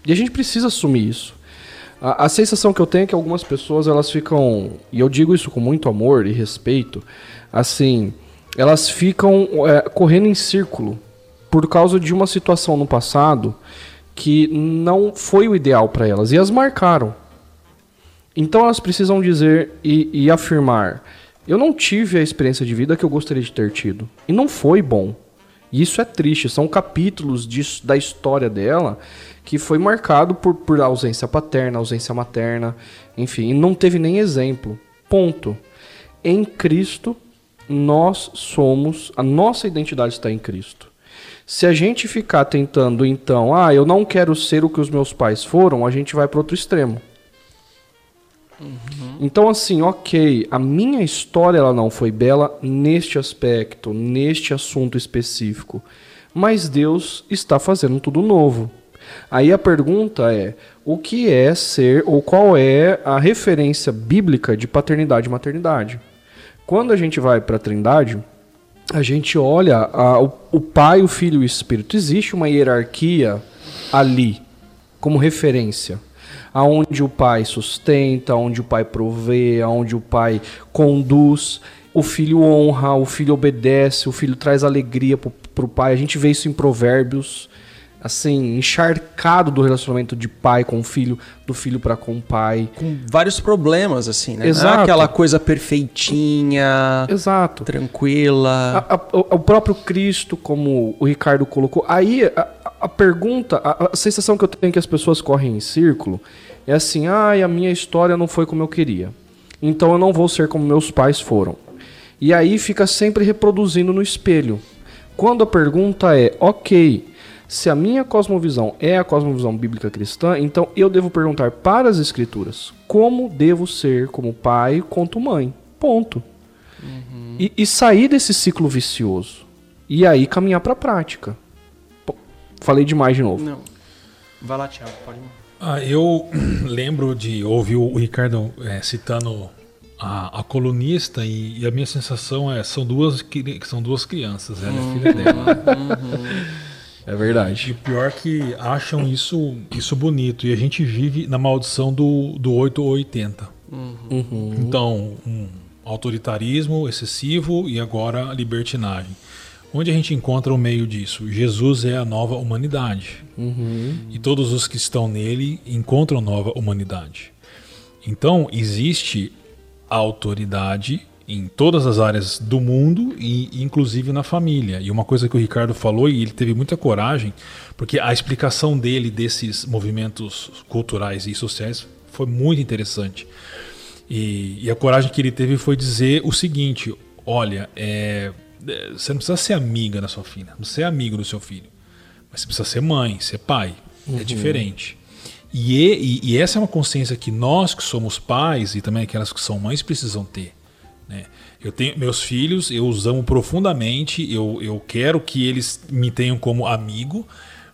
E a gente precisa assumir isso. A, a, sensação que eu tenho é que algumas pessoas elas ficam, e eu digo isso com muito amor e respeito, assim, elas ficam é, correndo em círculo por causa de uma situação no passado que não foi o ideal para elas e as marcaram. Então elas precisam dizer e, e afirmar: eu não tive a experiência de vida que eu gostaria de ter tido. E não foi bom. E isso é triste. São capítulos de, da história dela que foi marcado por, por ausência paterna, ausência materna, enfim, não teve nem exemplo. Ponto. Em Cristo, nós somos, a nossa identidade está em Cristo. Se a gente ficar tentando, então, ah, eu não quero ser o que os meus pais foram, a gente vai para outro extremo. Uhum. Então, assim, ok, a minha história ela não foi bela neste aspecto, neste assunto específico, mas Deus está fazendo tudo novo. Aí a pergunta é: o que é ser ou qual é a referência bíblica de paternidade e maternidade? Quando a gente vai para a Trindade, a gente olha a, o, o Pai, o Filho e o Espírito. Existe uma hierarquia ali como referência aonde o pai sustenta, onde o pai provê, aonde o pai conduz, o filho honra, o filho obedece, o filho traz alegria para o pai. A gente vê isso em Provérbios, assim, encharcado do relacionamento de pai com filho, do filho para com o pai. Com vários problemas, assim, né? Exato. Não é aquela coisa perfeitinha, Exato. tranquila. A, a, o próprio Cristo, como o Ricardo colocou. Aí, a, a pergunta, a, sensação que eu tenho que as pessoas correm em círculo é assim: ah, a minha história não foi como eu queria. Então eu não vou ser como meus pais foram. E aí fica sempre reproduzindo no espelho. Quando a pergunta é, ok, se a minha cosmovisão é a cosmovisão bíblica cristã, então eu devo perguntar para as escrituras como devo ser como pai quanto mãe. Ponto. Uhum. E, e, sair desse ciclo vicioso. E aí caminhar para a prática. Falei demais de novo. Não. Vai lá, Thiago, pode ah, Eu lembro de ouvir o Ricardo é, citando a, a colunista e, e, a minha sensação é são duas são duas crianças, ela é uhum. filha dela. Uhum. É verdade. E o pior é que acham isso, isso bonito. E a gente vive na maldição do, do 8 ou 80. Uhum. Então, um autoritarismo excessivo e agora libertinagem. Onde a gente encontra o meio disso? Jesus é a nova humanidade. Uhum. E todos os que estão nele encontram nova humanidade. Então, existe a autoridade em todas as áreas do mundo e inclusive na família. E uma coisa que o Ricardo falou e ele teve muita coragem, porque a explicação dele desses movimentos culturais e sociais foi muito interessante. E, e a coragem que ele teve foi dizer o seguinte: olha, é, é você não precisa ser amiga da sua filha, não ser amigo do seu filho, mas você precisa ser mãe, ser pai. É uhum. É diferente. E, e, e essa é uma consciência que nós que somos pais e também aquelas que são mães precisam ter né? Eu tenho meus filhos, eu os amo profundamente, eu, eu quero que eles me tenham como amigo,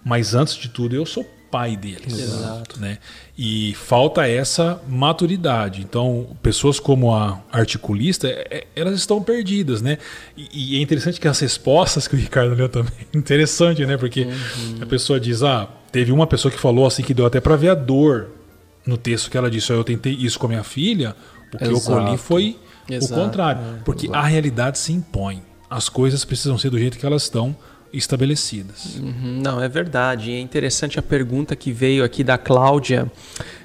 mas antes de tudo eu sou pai deles. Exato. Né? E falta essa maturidade. Então, pessoas como a articulista, é, é, elas estão perdidas, né? E, e, é interessante que as respostas que o Ricardo leu também, interessante, né? Porque uhum. a pessoa diz, ah, teve uma pessoa que falou assim que deu até para ver a dor no texto que ela disse, eu tentei isso com a minha filha, o que Exato. eu colhi foi Exato. o contrário. É, porque Exato. a realidade se impõe. As coisas precisam ser do jeito que elas estão estabelecidas. Uhum, não, é verdade. É interessante a pergunta que veio aqui da Cláudia,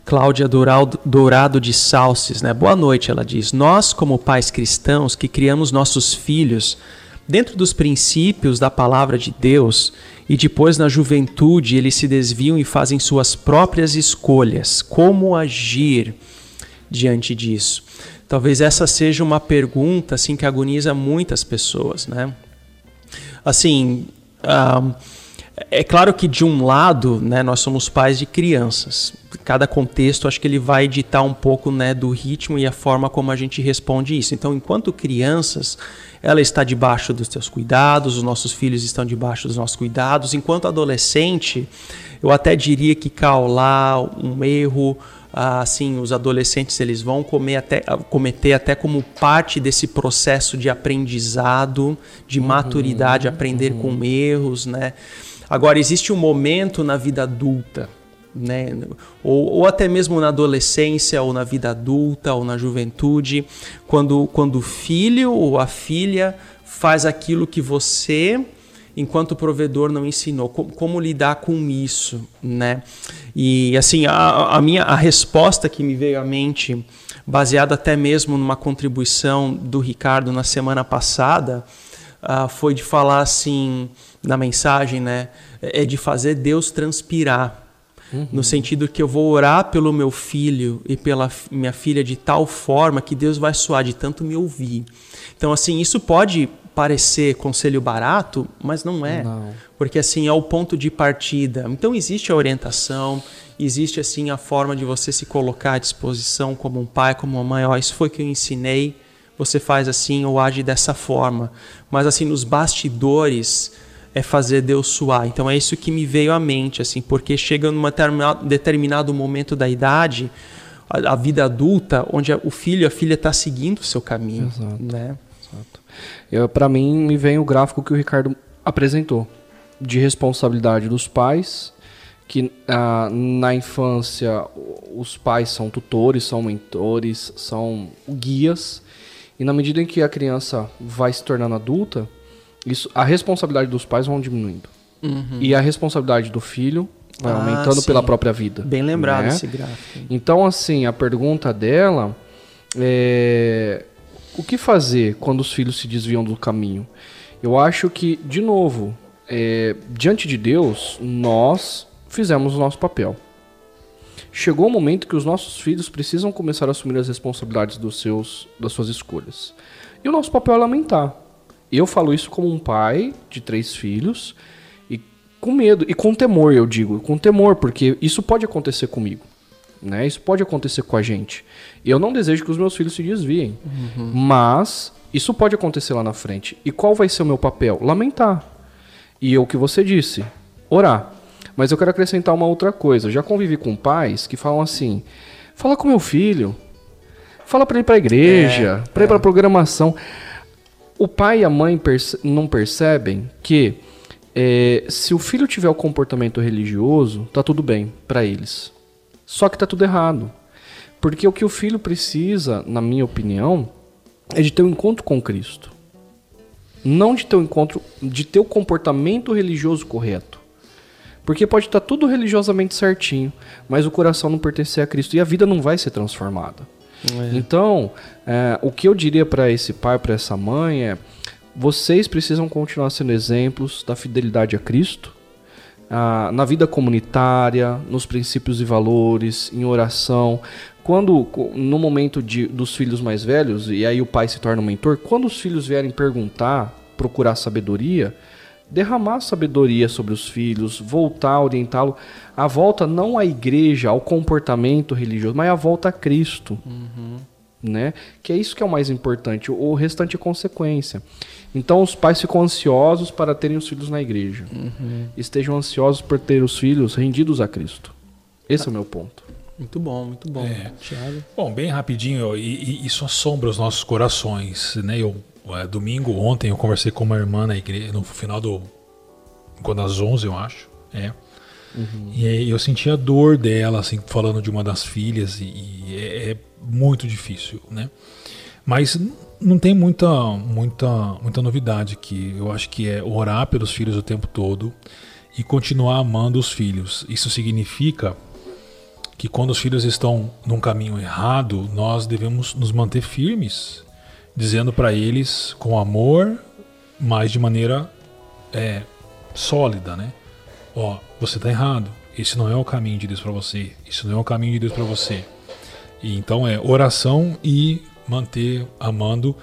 Cláudia Dourado, de Salses. Né? Boa noite, ela diz. Nós, como pais cristãos que criamos nossos filhos dentro dos princípios da palavra de Deus e depois na juventude eles se desviam e fazem suas próprias escolhas, como agir diante disso? Talvez essa seja uma pergunta assim que agoniza muitas pessoas, né? Assim, é claro que de um lado, né, nós somos pais de crianças. Cada contexto, acho que ele vai ditar um pouco, né, do ritmo e a forma como a gente responde isso. Então, enquanto crianças, ela está debaixo dos teus cuidados, os nossos filhos estão debaixo dos nossos cuidados. Enquanto adolescente, eu até diria que caular um erro, assim, os adolescentes eles vão até, cometer até como parte desse processo de aprendizado, de uhum, maturidade, aprender uhum. com erros, né? Agora existe um momento na vida adulta, né? Ou, ou até mesmo na adolescência, ou na vida adulta, ou na juventude, quando, quando o filho ou a filha faz aquilo que você enquanto provedor não ensinou como, como, lidar com isso, né? E assim a, a, minha a resposta que me veio à mente, baseada até mesmo numa contribuição do Ricardo na semana passada, uh, foi de falar assim na mensagem, né? É de fazer Deus transpirar. Uhum. No sentido que eu vou orar pelo meu filho e pela minha filha de tal forma que Deus vai suar de tanto me ouvir. Então, assim, isso pode parecer conselho barato, mas não é. Não. Porque assim é o ponto de partida. Então existe a orientação, existe assim a forma de você se colocar à disposição como um pai, como uma mãe, ó, isso foi que eu ensinei, você faz assim ou age dessa forma. Mas assim nos bastidores é fazer Deus suar. Então é isso que me veio à mente assim, porque chega num determinado momento da idade, a, a vida adulta, onde o filho e a filha está seguindo o seu caminho, Exato. né? Exato. Para mim, me vem o gráfico que o Ricardo apresentou de responsabilidade dos pais, que ah, na infância os pais são tutores, são mentores, são guias, e na medida em que a criança vai se tornando adulta, isso, a responsabilidade dos pais vão diminuindo. Uhum. E a responsabilidade do filho vai ah, aumentando sim. pela própria vida. Bem lembrado né? esse gráfico. Então, assim, a pergunta dela é o que fazer quando os filhos se desviam do caminho? Eu acho que, de novo, é, diante de Deus, nós fizemos o nosso papel. Chegou o momento que os nossos filhos precisam começar a assumir as responsabilidades dos seus, das suas escolhas. E o nosso papel é lamentar. Eu falo isso como um pai de três filhos e com medo e com temor, eu digo, com temor, porque isso pode acontecer comigo. Né? Isso pode acontecer com a gente. Eu não desejo que os meus filhos se desviem, uhum. mas isso pode acontecer lá na frente. E qual vai ser o meu papel? Lamentar. E é o que você disse, orar. Mas eu quero acrescentar uma outra coisa. Eu já convivi com pais que falam assim: fala com meu filho, fala para ele para a igreja, é, para é. ir para programação. O pai e a mãe perce não percebem que é, se o filho tiver o comportamento religioso, tá tudo bem para eles. Só que tá tudo errado. Porque o que o filho precisa, na minha opinião, é de ter um encontro com Cristo. Não de ter um encontro, de ter o comportamento religioso correto. Porque pode estar tudo religiosamente certinho, mas o coração não pertencer a Cristo e a vida não vai ser transformada. É. Então, é, o que eu diria para esse pai, para essa mãe é: vocês precisam continuar sendo exemplos da fidelidade a Cristo ah, na vida comunitária, nos princípios e valores, em oração. Quando, no momento de, dos filhos mais velhos, e aí o pai se torna um mentor, quando os filhos vierem perguntar, procurar sabedoria, derramar sabedoria sobre os filhos, voltar, orientá-lo. A volta não à igreja, ao comportamento religioso, mas a volta a Cristo. Uhum. Né? Que é isso que é o mais importante. O restante é consequência. Então os pais ficam ansiosos para terem os filhos na igreja. Uhum. Estejam ansiosos por ter os filhos rendidos a Cristo. Esse ah. é o meu ponto. Muito bom, muito bom. É. Bom, bem rapidinho, e, e, isso assombra os nossos corações. Né? Eu, é, domingo, ontem, eu conversei com uma irmã na igreja, no final do. Quando às 11, eu acho. É. Uhum. E eu senti a dor dela, assim, falando de uma das filhas, e, e é, é, muito difícil, né? Mas não tem muita, muita, muita novidade aqui. Eu acho que é orar pelos filhos o tempo todo e continuar amando os filhos. Isso significa que quando os filhos estão num caminho errado, nós devemos nos manter firmes, dizendo para eles com amor, mas de maneira é, sólida, né? Ó, você está errado. Esse não é o caminho de Deus para você. Isso não é o caminho de Deus para você. E então é oração e manter amando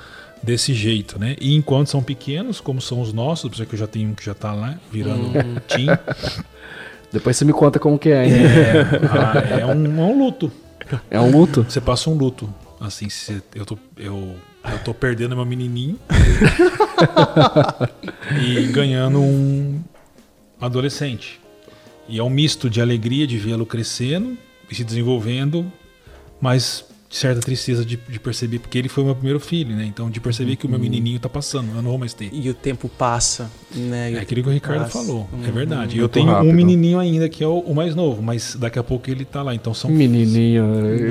desse jeito, né? E enquanto são pequenos, como são os nossos, por que eu já tenho um que já está lá virando um tim. Depois você me conta como que é. É, ah, é, um, é um luto. É um luto? Você passa um luto. Assim, se eu tô, eu, eu tô perdendo meu menininho e ganhando um adolescente. E é um misto de alegria de vê-lo crescendo e se desenvolvendo, mas certa tristeza de, de, perceber, porque ele foi o meu primeiro filho, né? Então, de perceber que o meu uhum. menininho tá passando, eu não vou mais ter. E o tempo passa, né? é aquilo que o Ricardo passa. falou, é uhum. é verdade. eu tenho rápido. um menininho ainda, que é o, o, mais novo, mas daqui a pouco ele tá lá, então são... Menininho,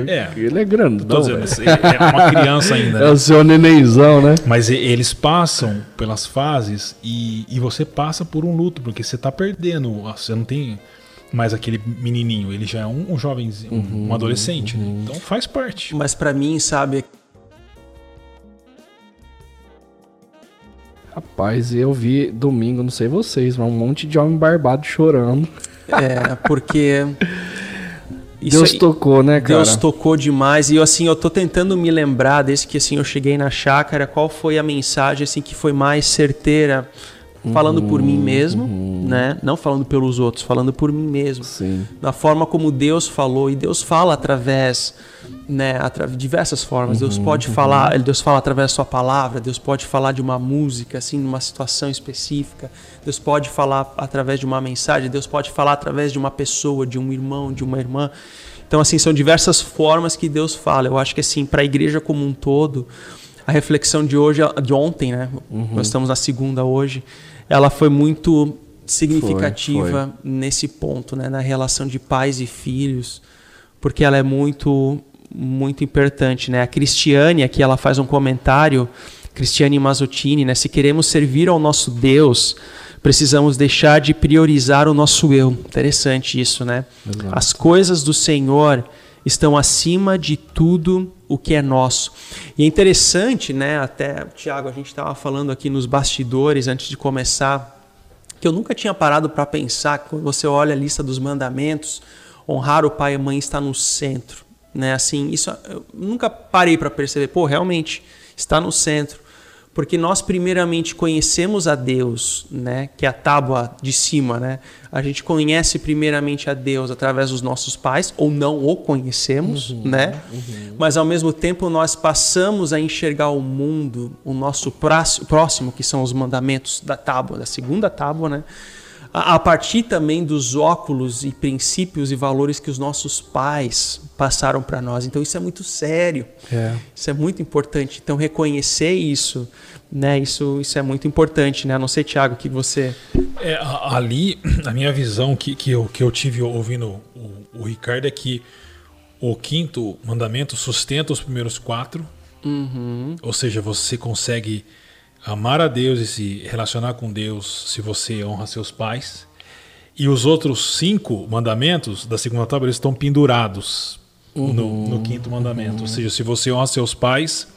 é. ele é grande, Tô dizendo, é uma criança ainda. Né? É o seu nenenzão, né? Mas eles passam pelas fases e, e você passa por um luto, porque você tá perdendo, você não tem mais aquele menininho, ele já é um, um jovem, um, uhum, um adolescente, né? uhum. né? então faz parte. Mas para mim, sabe, Rapaz, eu vi domingo, não sei vocês, mas um monte de homem barbado chorando. É, porque. Deus aí, tocou, né, cara? Deus tocou demais. E eu, assim, eu tô tentando me lembrar desde que assim, eu cheguei na chácara, qual foi a mensagem assim, que foi mais certeira falando uhum, por mim uhum, mesmo, uhum. né? Não falando pelos outros, falando por mim mesmo. Sim. Da forma como Deus falou e Deus fala através, né, através de diversas formas. Uhum, Deus pode uhum. falar, Deus fala através da sua palavra, Deus pode falar de uma música assim, numa situação específica. Deus pode falar através de uma mensagem, Deus pode falar através de uma pessoa, de um irmão, de uma irmã. Então assim, são diversas formas que Deus fala. Eu acho que assim, para a igreja como um todo, a reflexão de hoje, de ontem, né? Uhum. Nós estamos na segunda hoje ela foi muito significativa foi, foi. nesse ponto, né, na relação de pais e filhos, porque ela é muito muito importante, né? A Cristiane aqui ela faz um comentário, Cristiane Mazottini, né? Se queremos servir ao nosso Deus, precisamos deixar de priorizar o nosso eu. Interessante isso, né? Exato. As coisas do Senhor estão acima de tudo o que é nosso. E é interessante, né? Até, Tiago, a gente estava falando aqui nos bastidores antes de começar, que eu nunca tinha parado para pensar que quando você olha a lista dos mandamentos, honrar o pai e a mãe está no centro, né? Assim, isso eu nunca parei para perceber, pô, realmente está no centro porque nós primeiramente conhecemos a Deus, né, que é a tábua de cima, né? A gente conhece primeiramente a Deus através dos nossos pais ou não o conhecemos, uhum, né? Uhum. Mas ao mesmo tempo nós passamos a enxergar o mundo, o nosso próximo, que são os mandamentos da tábua, da segunda tábua, né? A partir também dos óculos e princípios e valores que os nossos pais passaram para nós. Então isso é muito sério. É. Isso é muito importante. Então reconhecer isso, né? Isso, isso é muito importante, né? A não ser Tiago que você. É, ali a minha visão que, que, eu, que eu tive ouvindo o, o Ricardo é que o quinto mandamento sustenta os primeiros quatro. Uhum. Ou seja, você consegue amar a Deus e se relacionar com Deus se você honra seus pais. E os outros cinco mandamentos da segunda tábua eles estão pendurados uhum, no, no, quinto mandamento. Uhum. Ou seja, se você honra seus pais,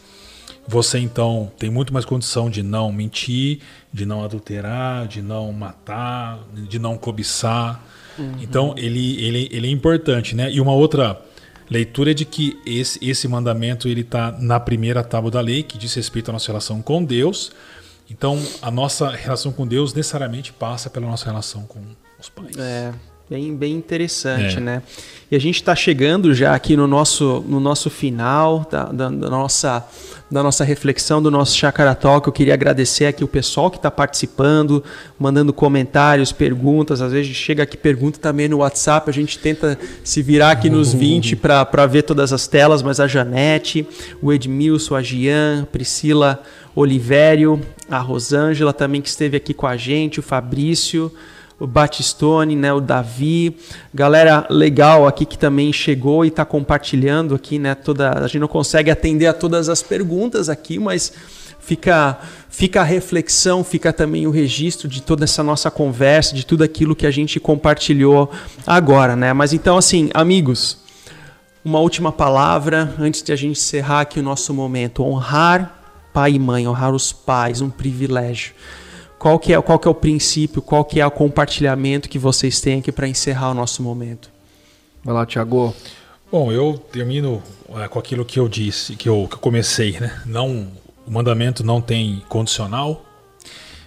você então tem muito mais condição de não mentir, de não adulterar, de não matar, de não cobiçar. Uhum. Então ele, ele, ele é importante, né? E uma outra leitura é de que esse, esse mandamento ele está na primeira tábua da lei, que diz respeito à nossa relação com Deus. Então, a nossa relação com Deus necessariamente passa pela nossa relação com os pais. É, Bem, bem interessante, é. né? E a gente está chegando já aqui no nosso, no nosso final da, da, da, nossa, da nossa reflexão, do nosso Chakra Talk. Eu queria agradecer aqui o pessoal que está participando, mandando comentários, perguntas. Às vezes chega aqui pergunta também no WhatsApp. A gente tenta se virar aqui nos 20 para ver todas as telas, mas a Janete, o Edmilson, a Gian, Priscila Olivério, a Rosângela também que esteve aqui com a gente, o Fabrício o Batistone, né, o Davi, galera legal aqui que também chegou e está compartilhando aqui, né, toda, a gente não consegue atender a todas as perguntas aqui, mas fica fica a reflexão, fica também o registro de toda essa nossa conversa, de tudo aquilo que a gente compartilhou agora, né? Mas então assim, amigos, uma última palavra antes de a gente encerrar aqui o nosso momento, honrar pai e mãe, honrar os pais, um privilégio. Qual que é, qual que é o princípio, qual que é o compartilhamento que vocês têm aqui para encerrar o nosso momento? Vai lá, Tiago. Bom, eu termino é, com aquilo que eu disse, que eu, que eu comecei, né? Não, o mandamento não tem condicional.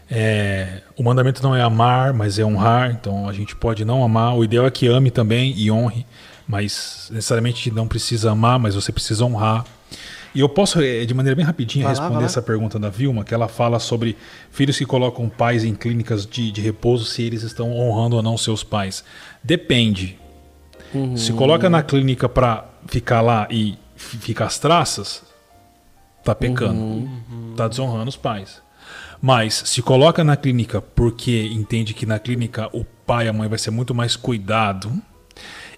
É, o mandamento não é amar, mas é honrar. Então a gente pode não amar. O ideal é que ame também e honre, mas necessariamente não precisa amar, mas você precisa honrar. E eu posso, eh, de maneira bem rapidinha, responder essa pergunta da Vilma, que ela fala sobre filhos que colocam pais em clínicas de, de repouso, se eles estão honrando ou não seus pais. Depende. Uhum. Se coloca na clínica para ficar lá e ficar as traças, tá pecando. Uhum. Tá desonrando os pais. Mas se coloca na clínica porque entende que na clínica o pai e a mãe vai ser muito mais cuidado,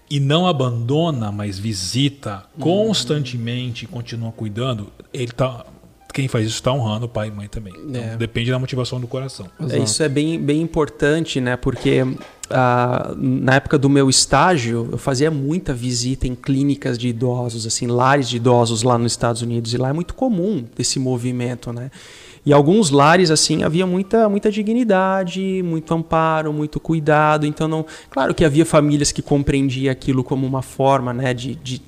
e não abandona, mas visita constantemente e continua cuidando, ele tá quem faz isso está honrando o pai e mãe também. Então, é. Depende da motivação do coração. É, isso é bem, bem importante, né? Porque ah, na época do meu estágio, eu fazia muita visita em clínicas de idosos, assim, lares de idosos lá nos Estados Unidos. E lá é muito comum esse movimento, né? E alguns lares assim havia muita muita dignidade, muito amparo, muito cuidado. Então não, claro que havia famílias que compreendiam aquilo como uma forma, né, de, de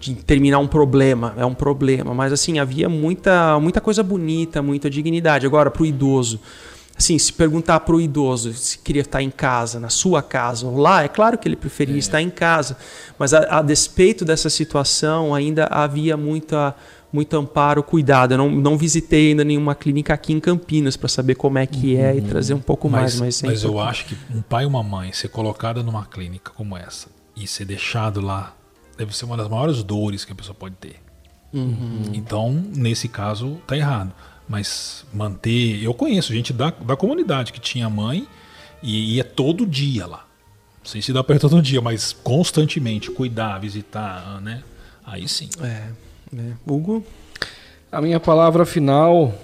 de terminar um problema, é um problema, mas assim, havia muita, muita coisa bonita, muita dignidade. Agora, para o idoso, assim, se perguntar para o idoso se queria estar em casa, na sua casa ou lá, é claro que ele preferia é. estar em casa, mas a, a despeito dessa situação, ainda havia muita muito amparo, cuidado. Eu não, não visitei ainda nenhuma clínica aqui em Campinas para saber como é que é uhum. e trazer um pouco mas, mais. Mas, mas eu acho que um pai e uma mãe ser colocada numa clínica como essa e ser deixado lá deve ser uma das maiores dores que a pessoa pode ter. Uhum. Então, nesse caso, tá errado. Mas manter. Eu conheço gente da, da comunidade que tinha mãe e ia todo dia lá. Não sei se dá para ir todo dia, mas constantemente cuidar, visitar, né? Aí sim. É. Né? Hugo? A minha palavra final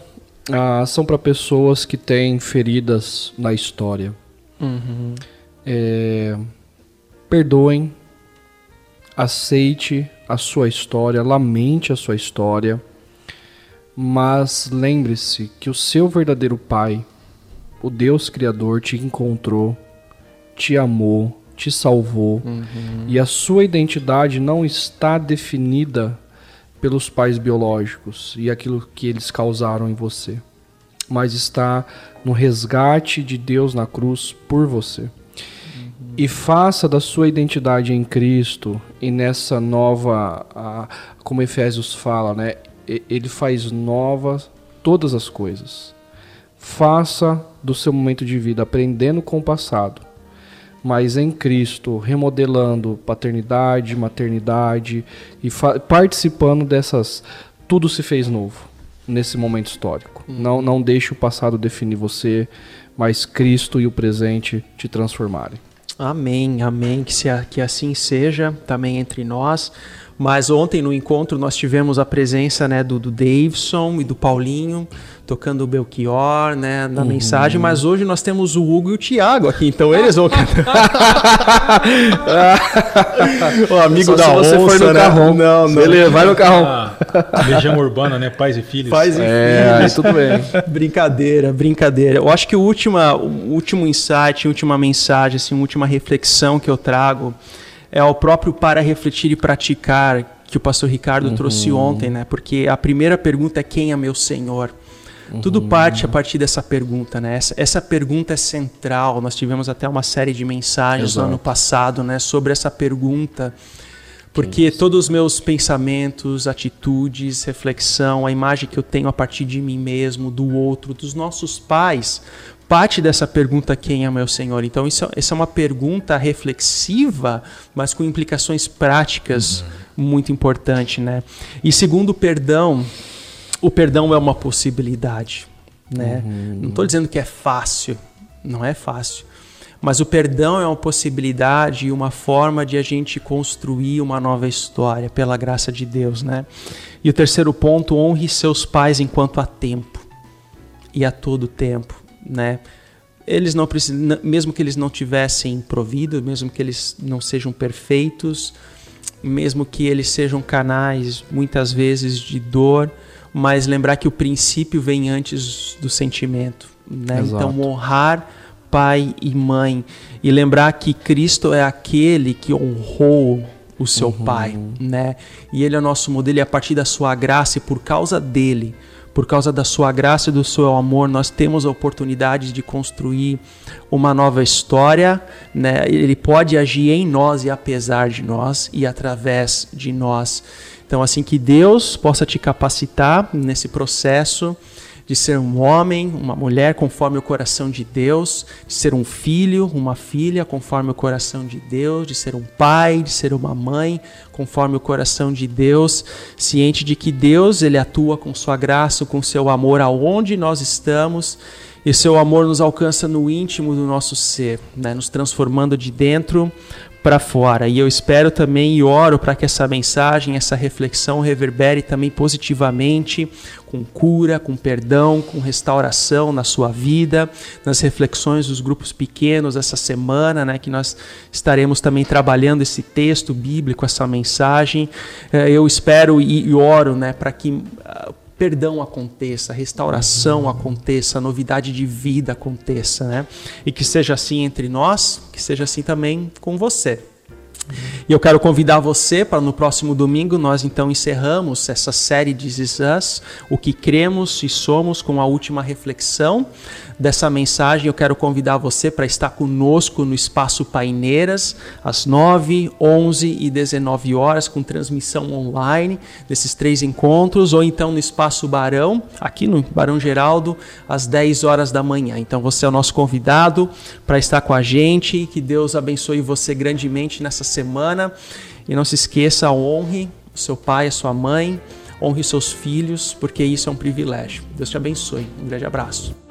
ah, são para pessoas que têm feridas na história. Uhum. É, perdoem, aceite a sua história, lamente a sua história, mas lembre-se que o seu verdadeiro Pai, o Deus Criador, te encontrou, te amou, te salvou uhum. e a sua identidade não está definida pelos pais biológicos e aquilo que eles causaram em você, mas está no resgate de Deus na cruz por você. Uhum. E faça da sua identidade em Cristo e nessa nova, a, como Efésios fala, né? Ele faz novas todas as coisas. Faça do seu momento de vida aprendendo com o passado mas em Cristo, remodelando paternidade, maternidade e participando dessas. Tudo se fez novo nesse momento histórico. Hum. Não, não deixe o passado definir você, mas Cristo e o presente te transformarem. Amém, amém. Que, se, que assim seja também entre nós. Mas ontem no encontro nós tivemos a presença né, do, do Davidson e do Paulinho tocando o Belchior, né, na uhum. mensagem, mas hoje nós temos o Hugo e o Thiago aqui, então eles vão cantar. o amigo Só da se você onça, for no né? carrão. Não, não. Beleza, vai no carrão. Ah, Legião Urbana, né, pais e filhos. Pais e é, filhos. tudo bem. brincadeira, brincadeira. Eu acho que o último, o último insight, a última mensagem, assim, a última reflexão que eu trago é o próprio para refletir e praticar que o pastor Ricardo uhum. trouxe ontem, né? Porque a primeira pergunta é quem é meu Senhor? Uhum. Tudo parte a partir dessa pergunta, né? Essa, essa, pergunta é central. Nós tivemos até uma série de mensagens Exato. no ano passado, né, sobre essa pergunta. Porque todos os meus pensamentos, atitudes, reflexão, a imagem que eu tenho a partir de mim mesmo, do outro, dos nossos pais, parte dessa pergunta quem é meu Senhor. Então isso, essa é uma pergunta reflexiva, mas com implicações práticas uhum. muito importante, né? E segundo o perdão, o perdão é uma possibilidade, né? Uhum. Não estou dizendo que é fácil, não é fácil. Mas o perdão é uma possibilidade e uma forma de a gente construir uma nova história pela graça de Deus, né? E o terceiro ponto, honre seus pais enquanto há tempo e a todo tempo, né? Eles não precisam, mesmo que eles não tivessem provido, mesmo que eles não sejam perfeitos, mesmo que eles sejam canais muitas vezes de dor, mas lembrar que o princípio vem antes do sentimento, né? Então honrar pai e mãe e lembrar que Cristo é aquele que honrou o seu uhum. pai, né? E ele é o nosso modelo e a partir da sua graça e por causa dele, por causa da sua graça e do seu amor, nós temos a oportunidade de construir uma nova história, né? Ele pode agir em nós e apesar de nós e através de nós. Então, assim que Deus possa te capacitar nesse processo de ser um homem, uma mulher conforme o coração de Deus, de ser um filho, uma filha conforme o coração de Deus, de ser um pai, de ser uma mãe conforme o coração de Deus, ciente de que Deus ele atua com sua graça, com seu amor aonde nós estamos e seu amor nos alcança no íntimo do nosso ser, né? nos transformando de dentro para fora. E eu espero também e oro para que essa mensagem, essa reflexão reverbere também positivamente, com cura, com perdão, com restauração na sua vida, nas reflexões dos grupos pequenos essa semana, né, que nós estaremos também trabalhando esse texto bíblico, essa mensagem. Eh, eu espero e oro, né, para que ah, perdão aconteça, restauração aconteça, novidade de vida aconteça, né? E que seja assim entre nós, que seja assim também com você. E eu quero convidar você para no próximo domingo nós então encerramos essa série de Us, o que cremos e somos com a última reflexão dessa mensagem. Eu quero convidar você para estar conosco no espaço Paineiras às 9, 11 e 19 horas com transmissão online desses três encontros ou então no espaço Barão, aqui no Barão Geraldo, às 10 horas da manhã. Então você é o nosso convidado para estar com a gente e que Deus abençoe você grandemente nessa semana. E não se esqueça, honre o seu pai, a sua mãe, honre seus filhos, porque isso é um privilégio. Deus te abençoe. Um grande abraço.